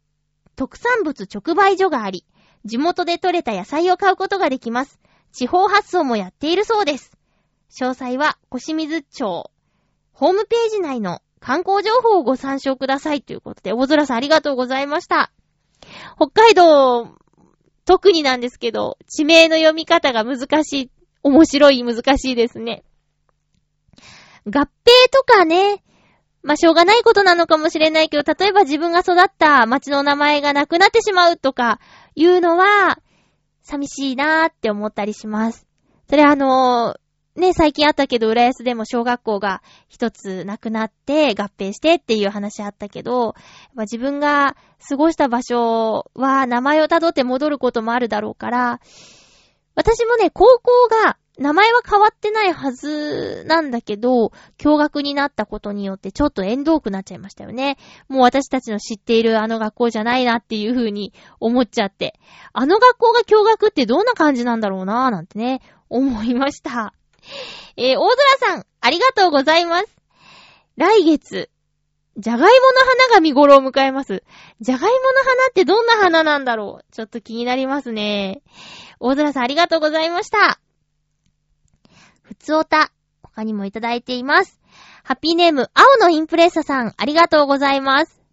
特産物直売所があり、地元で採れた野菜を買うことができます。地方発送もやっているそうです。詳細は、小清水町ホームページ内の観光情報をご参照くださいということで、大空さんありがとうございました。北海道、特になんですけど、地名の読み方が難しい、面白い難しいですね。合併とかね、まあ、しょうがないことなのかもしれないけど、例えば自分が育った町の名前がなくなってしまうとかいうのは、寂しいなーって思ったりします。それあのね、最近あったけど、浦安でも小学校が一つなくなって合併してっていう話あったけど、まあ自分が過ごした場所は名前を辿って戻ることもあるだろうから、私もね、高校が名前は変わってないはずなんだけど、驚愕になったことによってちょっと縁遠くなっちゃいましたよね。もう私たちの知っているあの学校じゃないなっていう風に思っちゃって。あの学校が驚愕ってどんな感じなんだろうなぁなんてね、思いました。えー、大空さん、ありがとうございます。来月、じゃがいもの花が見頃を迎えます。じゃがいもの花ってどんな花なんだろうちょっと気になりますね。大空さんありがとうございました。ふつおた、他にもいただいています。ハッピーネーム、青のインプレッサさん、ありがとうございます。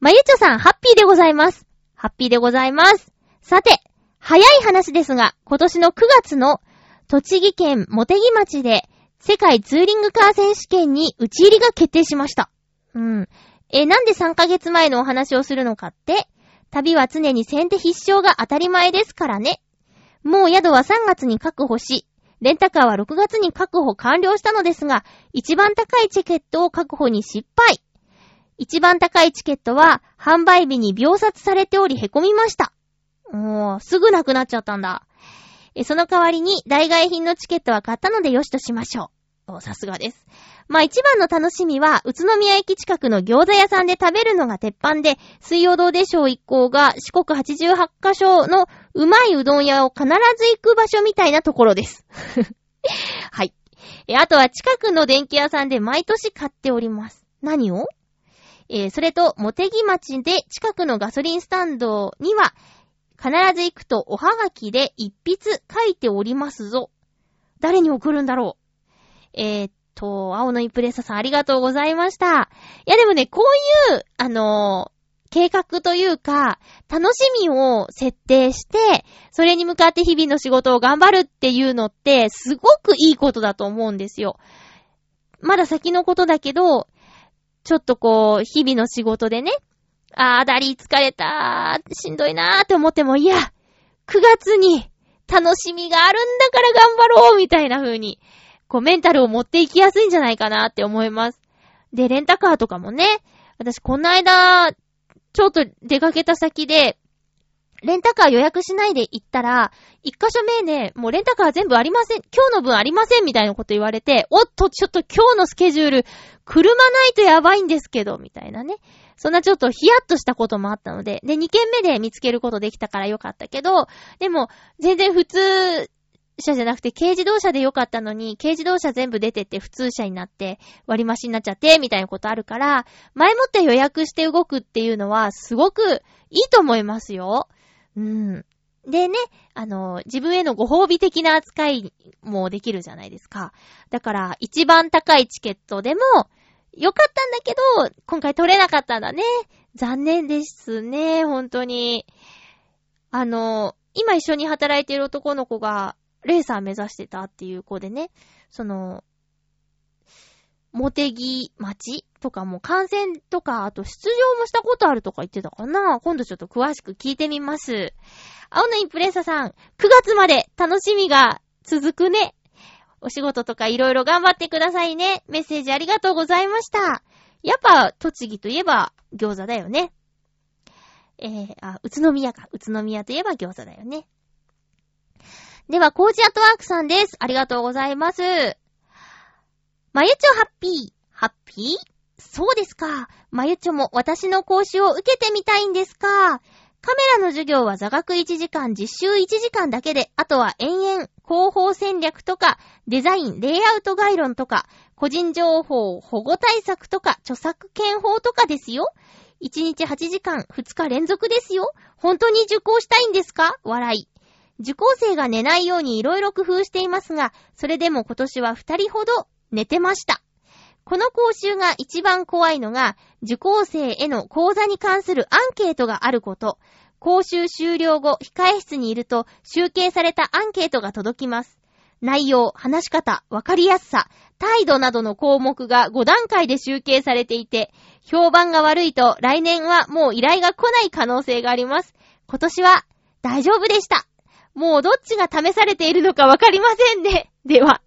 まゆちょさん、ハッピーでございます。ハッピーでございます。さて、早い話ですが、今年の9月の栃木県茂木町で世界ツーリングカー選手権に打ち入りが決定しました。うん。えなんで3ヶ月前のお話をするのかって、旅は常に先手必勝が当たり前ですからね。もう宿は3月に確保し、レンタカーは6月に確保完了したのですが、一番高いチケットを確保に失敗。一番高いチケットは販売日に秒殺されており凹みました。もう、すぐなくなっちゃったんだ。その代わりに代替品のチケットは買ったのでよしとしましょう。おさすがです。まあ一番の楽しみは、宇都宮駅近くの餃子屋さんで食べるのが鉄板で、水曜どうでしょう一行が四国88カ所のうまいうどん屋を必ず行く場所みたいなところです。[laughs] はい。え、あとは近くの電気屋さんで毎年買っております。何を？えーそれと、モテギ町で近くのガソリンスタンドには、必ず行くとおはがきで一筆書いておりますぞ。誰に送るんだろう？えーっと、青のインプレッサさんありがとうございました。いやでもね、こういう、あのー計画というか、楽しみを設定して、それに向かって日々の仕事を頑張るっていうのって、すごくいいことだと思うんですよ。まだ先のことだけど、ちょっとこう、日々の仕事でね、あー、ダリー疲れたー、しんどいなーって思っても、いや、9月に楽しみがあるんだから頑張ろうみたいな風に、こうメンタルを持っていきやすいんじゃないかなって思います。で、レンタカーとかもね、私この間、ちょっと出かけた先で、レンタカー予約しないで行ったら、一箇所目で、もうレンタカー全部ありません、今日の分ありませんみたいなこと言われて、おっと、ちょっと今日のスケジュール、車ないとやばいんですけど、みたいなね。そんなちょっとヒヤッとしたこともあったので、で、2軒目で見つけることできたからよかったけど、でも、全然普通車じゃなくて軽自動車でよかったのに、軽自動車全部出てって普通車になって割増しになっちゃって、みたいなことあるから、前もって予約して動くっていうのはすごくいいと思いますよ。うん。でね、あの、自分へのご褒美的な扱いもできるじゃないですか。だから、一番高いチケットでも、よかったんだけど、今回取れなかったんだね。残念ですね、本当に。あの、今一緒に働いている男の子が、レーサー目指してたっていう子でね、その、モテギ町とかも観戦とか、あと出場もしたことあるとか言ってたかな今度ちょっと詳しく聞いてみます。青のインプレッサーさん、9月まで楽しみが続くね。お仕事とかいろいろ頑張ってくださいね。メッセージありがとうございました。やっぱ、栃木といえば餃子だよね。えー、あ、宇都宮か。宇都宮といえば餃子だよね。では、コージアットワークさんです。ありがとうございます。まゆちょハッピー。ハッピー？そうですか。まゆちょも私の講習を受けてみたいんですか。カメラの授業は座学1時間、実習1時間だけで、あとは延々、広報戦略とか、デザイン、レイアウト概論とか、個人情報保護対策とか、著作権法とかですよ。1日8時間、2日連続ですよ。本当に受講したいんですか？笑い。受講生が寝ないようにいろいろ工夫していますが、それでも今年は2人ほど寝てました。この講習が一番怖いのが、受講生への講座に関するアンケートがあること。講習終了後、控え室にいると、集計されたアンケートが届きます。内容、話し方、わかりやすさ、態度などの項目が5段階で集計されていて、評判が悪いと来年はもう依頼が来ない可能性があります。今年は大丈夫でした。もうどっちが試されているのかわかりませんね。[laughs] では。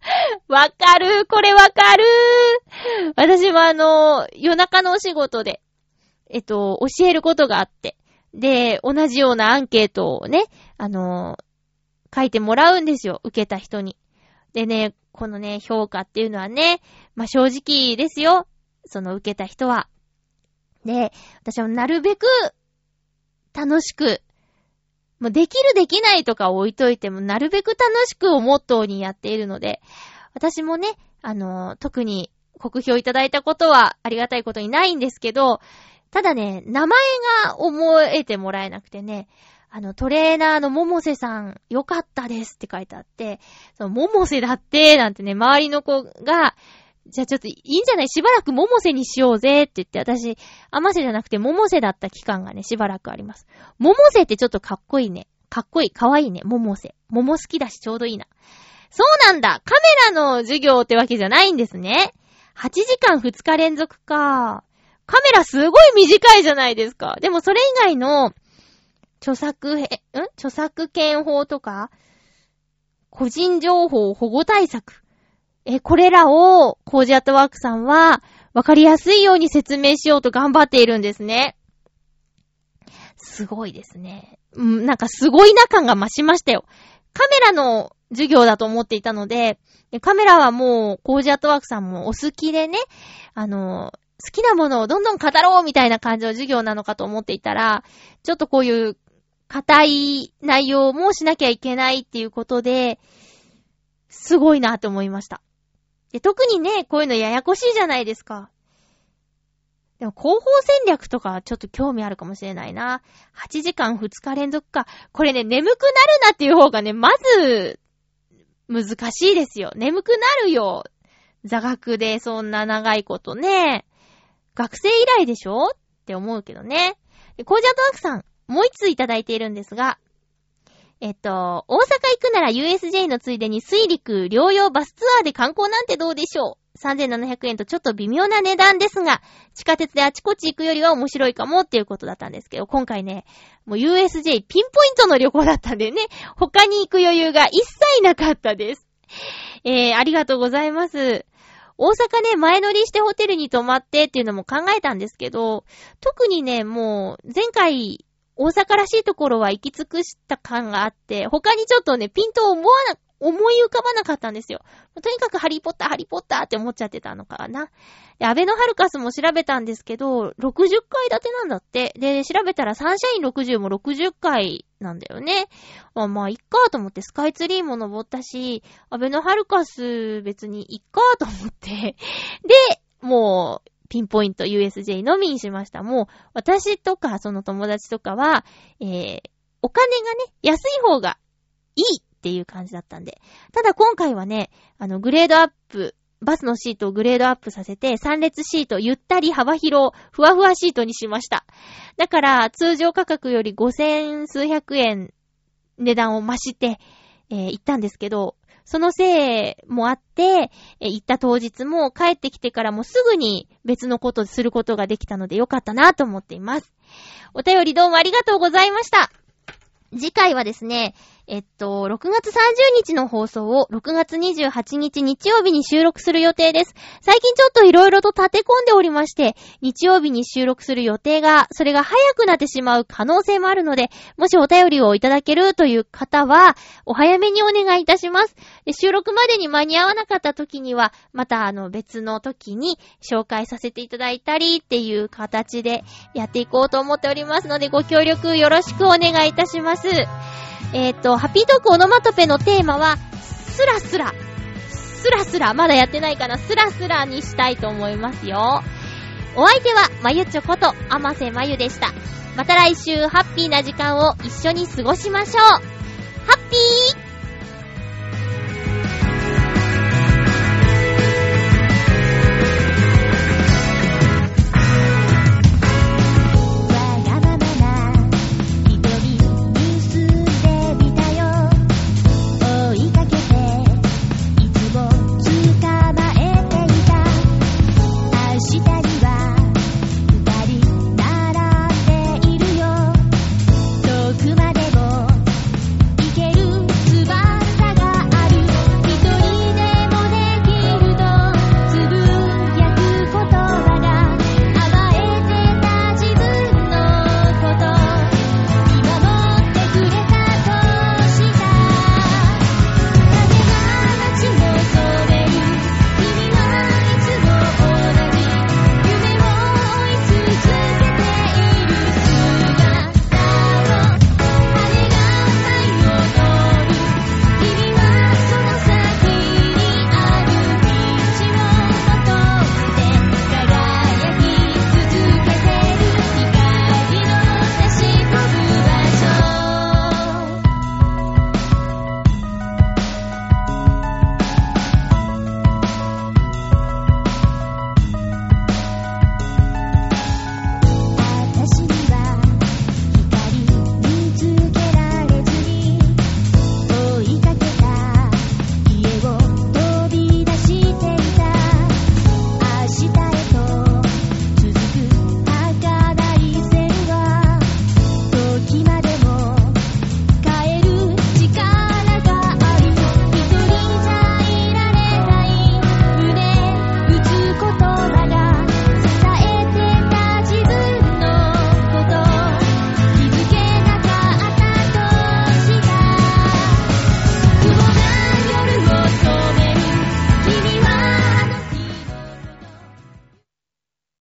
[laughs] わかるこれわかる私もあの、夜中のお仕事で、えっと、教えることがあって、で、同じようなアンケートをね、あの、書いてもらうんですよ。受けた人に。でね、このね、評価っていうのはね、まあ、正直ですよ。その受けた人は。で、私はなるべく、楽しく、もうできるできないとか置いといても、なるべく楽しくをモットーにやっているので、私もね、あの、特に国評いただいたことはありがたいことにないんですけど、ただね、名前が思えてもらえなくてね、あの、トレーナーのももせさん、よかったですって書いてあって、その、ももせだって、なんてね、周りの子が、じゃあちょっといいんじゃない？しばらくももせにしようぜって言って、私、あませじゃなくてももせだった期間がね、しばらくあります。ももせってちょっとかっこいいね。かっこいい、かわいいね、ももせ。もも好きだしちょうどいいな。そうなんだカメラの授業ってわけじゃないんですね。8時間2日連続か。カメラすごい短いじゃないですか。でもそれ以外の、著作へ、ん？著作権法とか、個人情報保護対策。え、これらを、コージアットワークさんは、わかりやすいように説明しようと頑張っているんですね。すごいですね。うん、なんかすごいな感が増しましたよ。カメラの授業だと思っていたので、でカメラはもう、コージアットワークさんもお好きでね、あの、好きなものをどんどん語ろうみたいな感じの授業なのかと思っていたら、ちょっとこういう硬い内容もしなきゃいけないっていうことで、すごいなって思いました。で、特にね、こういうのややこしいじゃないですか。でも広報戦略とかちょっと興味あるかもしれないな。8時間2日連続か。これね、眠くなるなっていう方がね、まず、難しいですよ。眠くなるよ。座学でそんな長いことね。学生以来でしょ？って思うけどね。コージャートワークさん、もう一ついただいているんですが、えっと、大阪行くなら USJ のついでに水陸療養バスツアーで観光なんてどうでしょう ?3700 円とちょっと微妙な値段ですが、地下鉄であちこち行くよりは面白いかもっていうことだったんですけど、今回ね、もう USJ ピンポイントの旅行だったんでね、他に行く余裕が一切なかったです。えー、ありがとうございます。大阪ね、前乗りしてホテルに泊まってっていうのも考えたんですけど、特にね、もう、前回、大阪らしいところは行き尽くした感があって、他にちょっとね、ピントを思わな、思い浮かばなかったんですよ。とにかくハリーポッター、ハリーポッターって思っちゃってたのかな。で、アベノハルカスも調べたんですけど、60階建てなんだって。で、調べたらサンシャイン60も60階なんだよね。あまあ、いっかと思ってスカイツリーも登ったし、アベノハルカス別にいっかと思って。で、もう、ピンポイント USJ のみにしました。もう、私とか、その友達とかは、えー、お金がね、安い方がいいっていう感じだったんで。ただ今回はね、あの、グレードアップ、バスのシートをグレードアップさせて、3列シート、ゆったり幅広、ふわふわシートにしました。だから、通常価格より5000数百円値段を増して、えー、行ったんですけど、そのせいもあって、え行った当日も帰ってきてからもすぐに別のことすることができたのでよかったなと思っています。お便りどうもありがとうございました。次回はですね、えっと、6月30日の放送を6月28日日曜日に収録する予定です。最近ちょっと色々と立て込んでおりまして、日曜日に収録する予定が、それが早くなってしまう可能性もあるので、もしお便りをいただけるという方は、お早めにお願いいたします。収録までに間に合わなかった時には、またあの別の時に紹介させていただいたりっていう形でやっていこうと思っておりますので、ご協力よろしくお願いいたします。えっ、ー、と、ハッピートークオノマトペのテーマは、スラスラ。スラスラ。まだやってないかな。スラスラにしたいと思いますよ。お相手は、まゆちょこと、あませまゆでした。また来週、ハッピーな時間を一緒に過ごしましょう。ハッピー